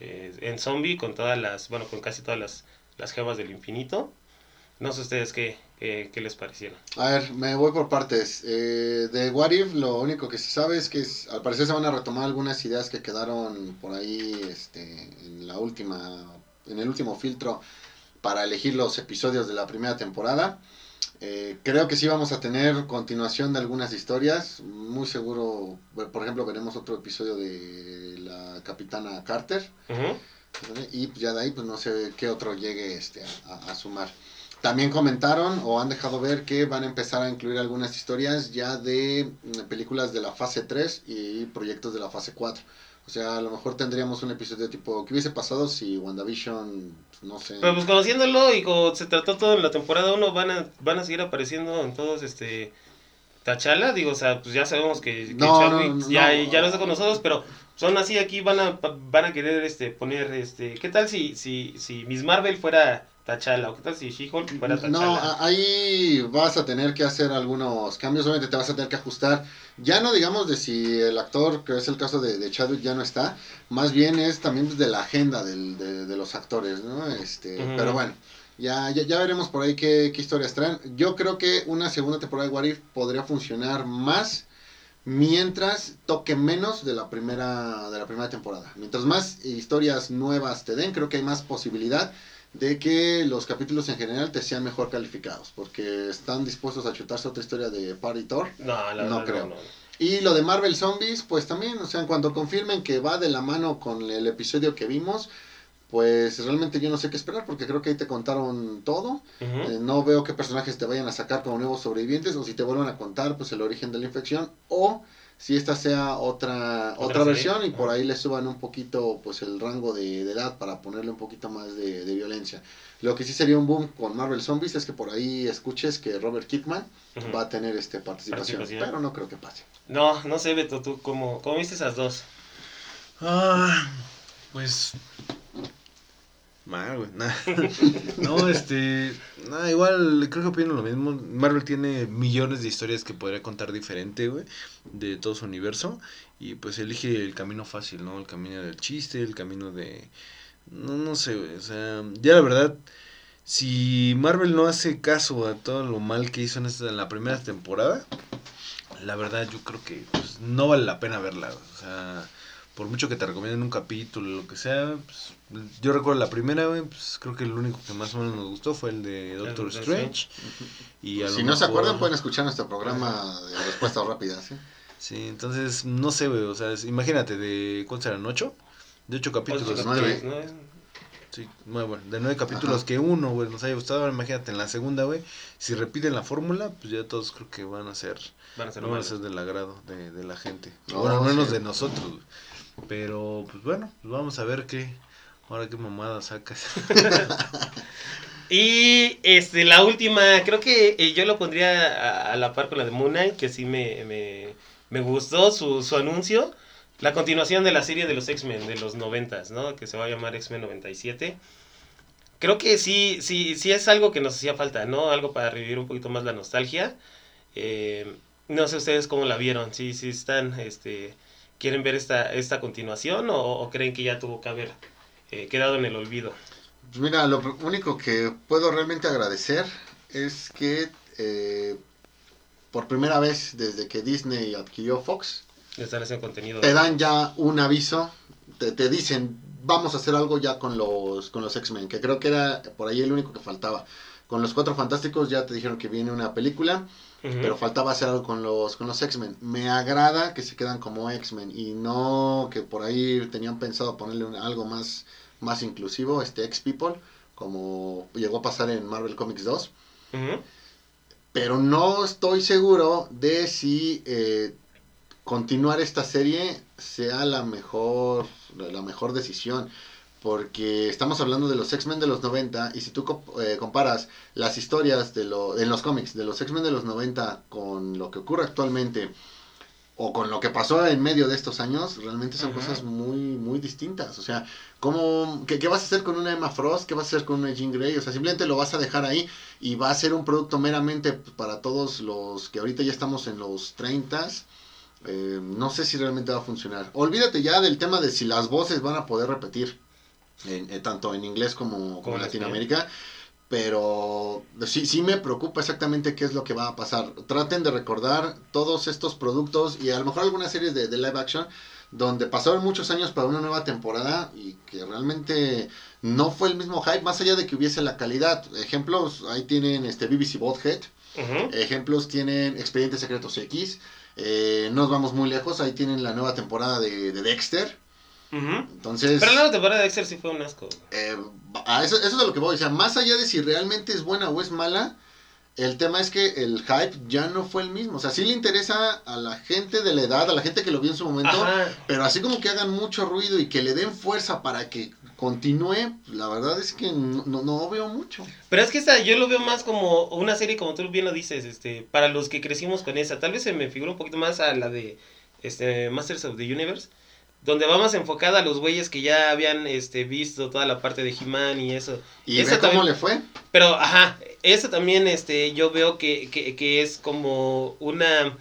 eh, en zombie, con todas las, bueno, con casi todas las, las gemas del infinito. No sé ustedes qué, qué, les parecieron. A ver, me voy por partes. Eh, de What If, lo único que se sabe es que al parecer se van a retomar algunas ideas que quedaron por ahí este, en la última, en el último filtro para elegir los episodios de la primera temporada. Eh, creo que sí vamos a tener continuación de algunas historias. Muy seguro, por ejemplo, veremos otro episodio de la Capitana Carter. Y pues ya de ahí, pues no sé qué otro llegue este, a, a sumar. También comentaron o han dejado ver que van a empezar a incluir algunas historias ya de mm, películas de la fase 3 y proyectos de la fase 4. O sea, a lo mejor tendríamos un episodio tipo, ¿qué hubiese pasado si WandaVision, no sé... Pero pues conociéndolo y como se trató todo en la temporada 1, van a, van a seguir apareciendo en todos este Tachala, digo, o sea, pues ya sabemos que, que No, Chadwick no, no, ya, ya no está con nosotros, pero son así aquí van a van a querer este poner este, ¿qué tal si si si Miss Marvel fuera Tachala o qué tal si She-Hulk fuera Tachala? No, ahí vas a tener que hacer algunos cambios, obviamente te vas a tener que ajustar. Ya no digamos de si el actor, que es el caso de, de Chadwick, ya no está, más bien es también de la agenda del- de, de los actores, ¿no? Este. Pero bueno, ya, ya, ya veremos por ahí qué, qué historias traen. Yo creo que una segunda temporada de What If podría funcionar más mientras toque menos de la primera de la primera temporada. Mientras más historias nuevas te den, creo que hay más posibilidad de que los capítulos en general te sean mejor calificados, porque están dispuestos a chutarse otra historia de Party Thor. No, la No verdad creo. no, no. Y lo de Marvel Zombies, pues también, o sea, en cuanto confirmen que va de la mano con el episodio que vimos, pues realmente yo no sé qué esperar, porque creo que ahí te contaron todo. Eh, no veo qué personajes te vayan a sacar como nuevos sobrevivientes, o si te vuelvan a contar, pues el origen de la infección, o si esta sea otra, Otra versión y por ahí le suban un poquito pues el rango de, de edad para ponerle un poquito más de, de violencia. Lo que sí sería un boom con Marvel Zombies es que por ahí escuches que Robert Kickman Ujú. va a tener este participación, Participación. pero no creo que pase. No, no sé, Beto, tú cómo, cómo viste esas dos. Ah, pues. Mal, güey. nah. [laughs] no, este. nah, igual, creo que opino lo mismo. Marvel tiene millones de historias que podría contar diferente, güey. De todo su universo. Y pues elige el camino fácil, ¿no? El camino del chiste, el camino de. No, no sé, güey. O sea, ya la verdad. Si Marvel no hace caso a todo lo mal que hizo en, esta, en la primera temporada, la verdad yo creo que pues, no vale la pena verla. güey. O sea, por mucho que te recomienden un capítulo, lo que sea, pues, yo recuerdo la primera, pues creo que el único que más o menos nos gustó fue el de Doctor Strange. Y a si no se acuerdan pueden escuchar nuestro programa de respuestas rápidas. ¿eh? Sí, entonces, no sé, güey, o sea, es- imagínate, de, ¿cuántos eran? ¿Ocho? De ocho capítulos. Ocho de nueve capítulos Ajá. que uno, güey, nos haya gustado, ahora imagínate en la segunda, güey, si repiten la fórmula, pues ya todos creo que van a ser, Van a ser no van a ser del agrado de, de la gente. No, bueno, al menos sí. de nosotros, güey. Pero, pues bueno, pues vamos a ver qué, ahora qué mamada sacas. [laughs] Y este, la última, creo que eh, yo lo pondría a, la par con la de Moon Knight, que sí me, me, me gustó su, su anuncio. La continuación de la serie de los X-Men de los noventas, ¿no? Que se va a llamar X-Men 97. Creo que sí, sí, sí es algo que nos hacía falta, ¿no? Algo para revivir un poquito más la nostalgia. Eh, no sé ustedes cómo la vieron, si sí, están, este, quieren ver esta, esta continuación o, o creen que ya tuvo que haber eh, quedado en el olvido. Pues mira, lo único que puedo realmente agradecer es que eh, por primera vez desde que Disney adquirió Fox, contenido. te dan ya un aviso, te, te dicen, vamos a hacer algo ya con los, con los X-Men, que creo que era por ahí el único que faltaba. Con los Cuatro Fantásticos ya te dijeron que viene una película, Pero faltaba hacer algo con los, con los X-Men. Me agrada que se quedan como X-Men y no que por ahí tenían pensado ponerle un- algo más, más inclusivo, este X-People, como llegó a pasar en Marvel Comics 2 Ujú. pero no estoy seguro de si eh, continuar esta serie sea la mejor la mejor decisión porque estamos hablando de los X-Men de los 90 y si tú eh, comparas las historias de lo, en los cómics de los X-Men de los 90 con lo que ocurre actualmente o con lo que pasó en medio de estos años, realmente son cosas muy muy distintas. O sea, ¿cómo, qué, qué vas a hacer con una Emma Frost? ¿Qué vas a hacer con una Jean Grey? O sea, simplemente lo vas a dejar ahí y va a ser un producto meramente para todos los que ahorita ya estamos en los 30 Eh, no sé si realmente va a funcionar. Olvídate ya del tema de si las voces van a poder repetir, en- eh, tanto en inglés como, en Latinoamérica. Pero sí, sí me preocupa exactamente qué es lo que va a pasar. Traten de recordar todos estos productos y a lo mejor algunas series de, de live action donde pasaron muchos años para una nueva temporada y que realmente no fue el mismo hype, más allá de que hubiese la calidad. Ejemplos, ahí tienen este BBC Bothead, Ujú. ejemplos tienen Expedientes Secretos X, eh, nos vamos muy lejos, ahí tienen la nueva temporada de, de Dexter. Entonces, Pero la nueva temporada de Dexter sí fue un asco. eh, a eso, eso es a lo que voy. O sea, más allá de si realmente es buena o es mala, el tema es que el hype ya no fue el mismo. O sea, sí le interesa a la gente de la edad, a la gente que lo vio en su momento, Ajá. pero así como que hagan mucho ruido y que le den fuerza para que continúe, la verdad es que no, no, no veo mucho. Pero es que esta yo lo veo más como una serie, como tú bien lo dices, este, para los que crecimos con esa. Tal vez se me figura un poquito más a la de este, Masters of the Universe, donde va más enfocada a los güeyes que ya habían este, visto toda la parte de He-Man y eso. ¿Y Esa ve cómo también- le fue? Pero, ajá, eso también este, yo veo que, que, que es como una...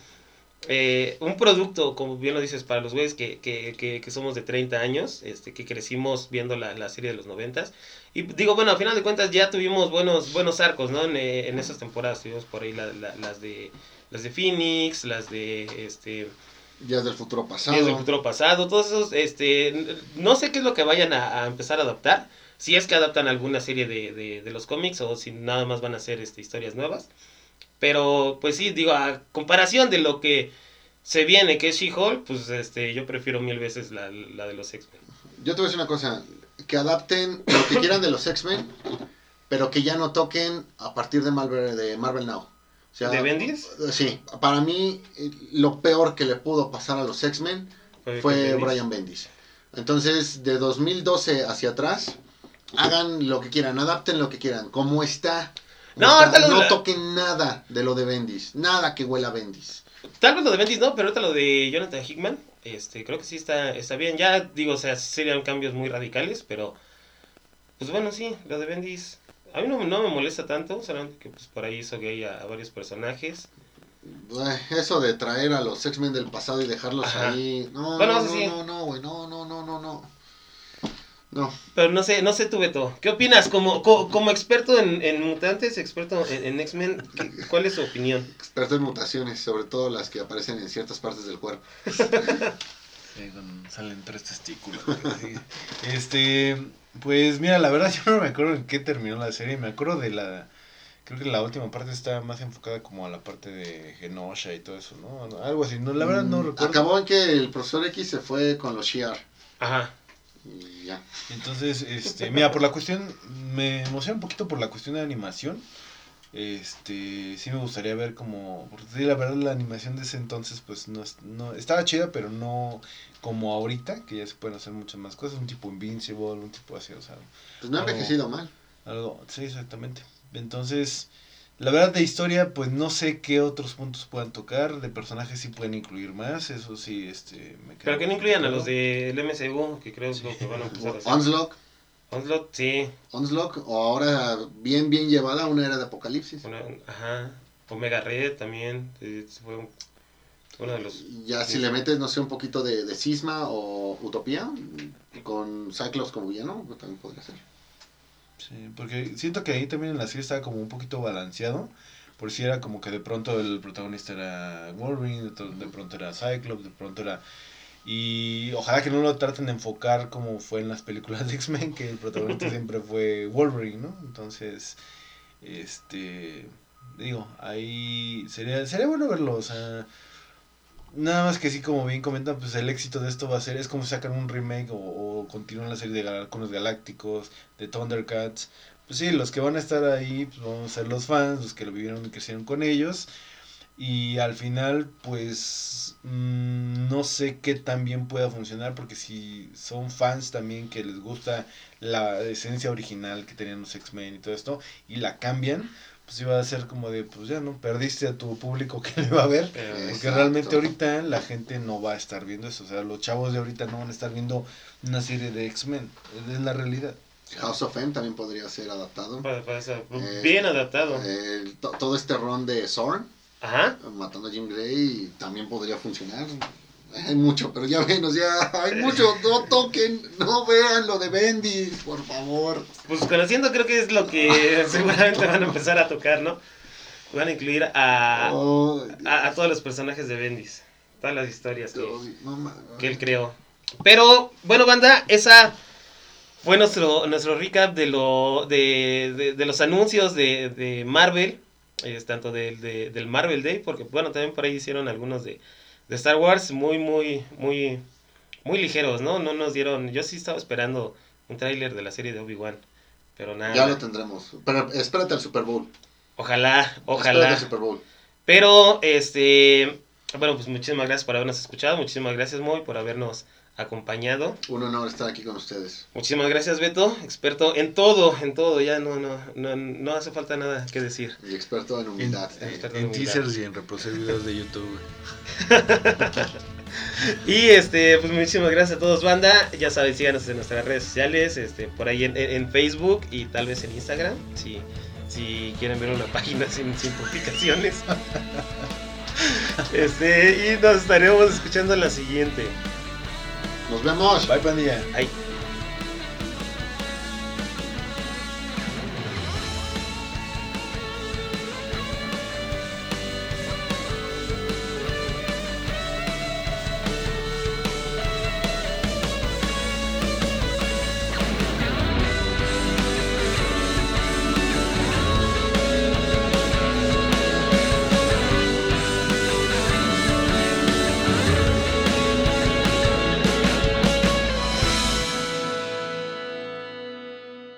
eh, un producto, como bien lo dices, para los güeyes que, que, que, que somos de 30 años, este, que crecimos viendo la, la serie de los 90 Y digo, bueno, a final de cuentas ya tuvimos buenos buenos arcos, ¿no? En, eh, en esas temporadas tuvimos por ahí la- la- las de las de Phoenix, las de este Ya es del futuro pasado. Días del futuro pasado, todos esos, este, no sé qué es lo que vayan a, a empezar a adaptar, si es que adaptan alguna serie de, de, de los cómics o si nada más van a ser este, historias nuevas. Pero, pues sí, digo, a comparación de lo que se viene, que es She-Hulk, pues este, yo prefiero mil veces la, la de los X-Men. Yo te voy a decir una cosa, que adapten lo que quieran de los X-Men, pero que ya no toquen a partir de Marvel, de Marvel Now. O sea, ¿De Bendis? Sí, para mí eh, lo peor que le pudo pasar a los X-Men Fue fue Bendis. Brian Bendis. Entonces, de 2012 hacia atrás, hagan lo que quieran, adapten lo que quieran, como está. No, está. lo no toquen nada de lo de Bendis, nada que huela a Bendis. Tal vez lo de Bendis no, pero ahorita lo de Jonathan Hickman, este, creo que sí está, está bien. Ya digo, o sea, serían cambios muy radicales, pero pues bueno, sí, lo de Bendis. A mí no, no me molesta tanto, solamente que pues por ahí hizo gay a, a varios personajes. Ay, Eso de traer a los X-Men del pasado y dejarlos Ajá. ahí. No, Bueno, no, sí. no, no, güey, no, no, no, no, no. No, Pero no sé, no sé tú, Beto. ¿Qué opinas? Como, co- como experto en, en mutantes, experto en, en X-Men, ¿qué- ¿cuál es su opinión? experto en mutaciones, sobre todo las que aparecen en ciertas partes del cuerpo. [laughs] Sí, salen tres testículos. sí. Este, pues mira, la verdad [laughs] yo no me acuerdo en qué terminó la serie. Me acuerdo de la. Creo que la última parte está más enfocada como a la parte de Genosha y todo eso, ¿no? Algo así. No, la verdad no Mm, recuerdo. Acabó en que el profesor X se fue con los Shiar. Ajá. Y ya. Entonces, este, mira, por la cuestión, me emociona un poquito por la cuestión de animación. Este, sí me gustaría ver como, porque sí, la verdad la animación de ese entonces, pues no, es- no estaba chida, pero no como ahorita, que ya se pueden hacer muchas más cosas, un tipo Invincible, un tipo así, o sea, Pues no ha envejecido mal. algo, sí, exactamente. Entonces, la verdad de historia, pues no sé qué otros puntos puedan tocar, de personajes sí pueden incluir más, eso sí, este, me Pero que no incluyan a los del MCU, que creo que es lo que van a empezar a hacer. Onslaught, sí. Onslaught, o ahora bien, bien llevada una era de apocalipsis. Una- ajá. Omega Red también. eh, fue un- uno de los. Ya si le metes, no sé, un poquito de, de Cisma o Utopía, con Cyclops como villano, pues también podría ser. Sí, porque siento que ahí también en la serie estaba como un poquito balanceado. Por si era como que de pronto el protagonista era Wolverine, de pronto era Cyclops, de pronto era... Y ojalá que no lo traten de enfocar como fue en las películas de X-Men, que el protagonista [laughs] siempre fue Wolverine, ¿no? Entonces, este... Digo, ahí sería, sería bueno verlo, o sea... Nada más que sí, como bien comentan, pues el éxito de esto va a ser, es como si sacan un remake o, o continúan la serie de con los Galácticos, de Thundercats. Pues sí, los que van a estar ahí pues vamos a ser los fans, los que lo vivieron y crecieron con ellos. Y al final, pues mm, no sé qué tan bien pueda funcionar, porque si son fans también que les gusta la esencia original que tenían los X-Men y todo esto, y la cambian, pues iba a ser como de, pues ya no, perdiste a tu público que [laughs] le va a ver. pero- Porque Exacto. realmente ahorita la gente no va a estar viendo eso. O sea, los chavos de ahorita no van a estar viendo una serie de X-Men. Es la realidad. House of M también podría ser adaptado. para- para eso, Eh, bien adaptado. Todo este ron de Zorn, Ajá. matando a Jim Grey también podría funcionar. Hay mucho, pero ya menos, ya hay mucho. No toquen, no vean lo de Bendis, por favor. Pues conociendo creo que es lo que [laughs] seguramente van a empezar a tocar, ¿no? Van a incluir a, a, a todos los personajes de Bendis. Todas las historias que él creó. Pero, bueno, banda, esa fue nuestro, nuestro recap de, lo, de, de, de los anuncios de, de Marvel. Es tanto del, de- del Marvel Day, porque, bueno, también por ahí hicieron algunos de, de Star Wars muy, muy, muy, muy ligeros, ¿no? No nos dieron. Yo sí estaba esperando un tráiler de la serie de Obi-Wan, pero nada. Ya lo tendremos. Pero espérate al Super Bowl. Ojalá, ojalá. al Super Bowl. Pero, este, bueno, pues muchísimas gracias por habernos escuchado, muchísimas gracias Moy por habernos acompañado. Un honor estar aquí con ustedes. Muchísimas gracias Beto, experto en todo, en todo, ya no, no, no, no hace falta nada que decir. Y experto en En, humildad. Experto. en teasers y en reproducir videos de YouTube. [laughs] Y este, pues muchísimas gracias a todos, banda. Ya saben, síganos en nuestras redes sociales, este, por ahí en, en- en Facebook y tal vez en Instagram, si, si quieren ver una [laughs] página sin, sin publicaciones. [laughs] Este, y nos estaremos escuchando en la siguiente. Nos vemos. Bye, pandilla. Ahí.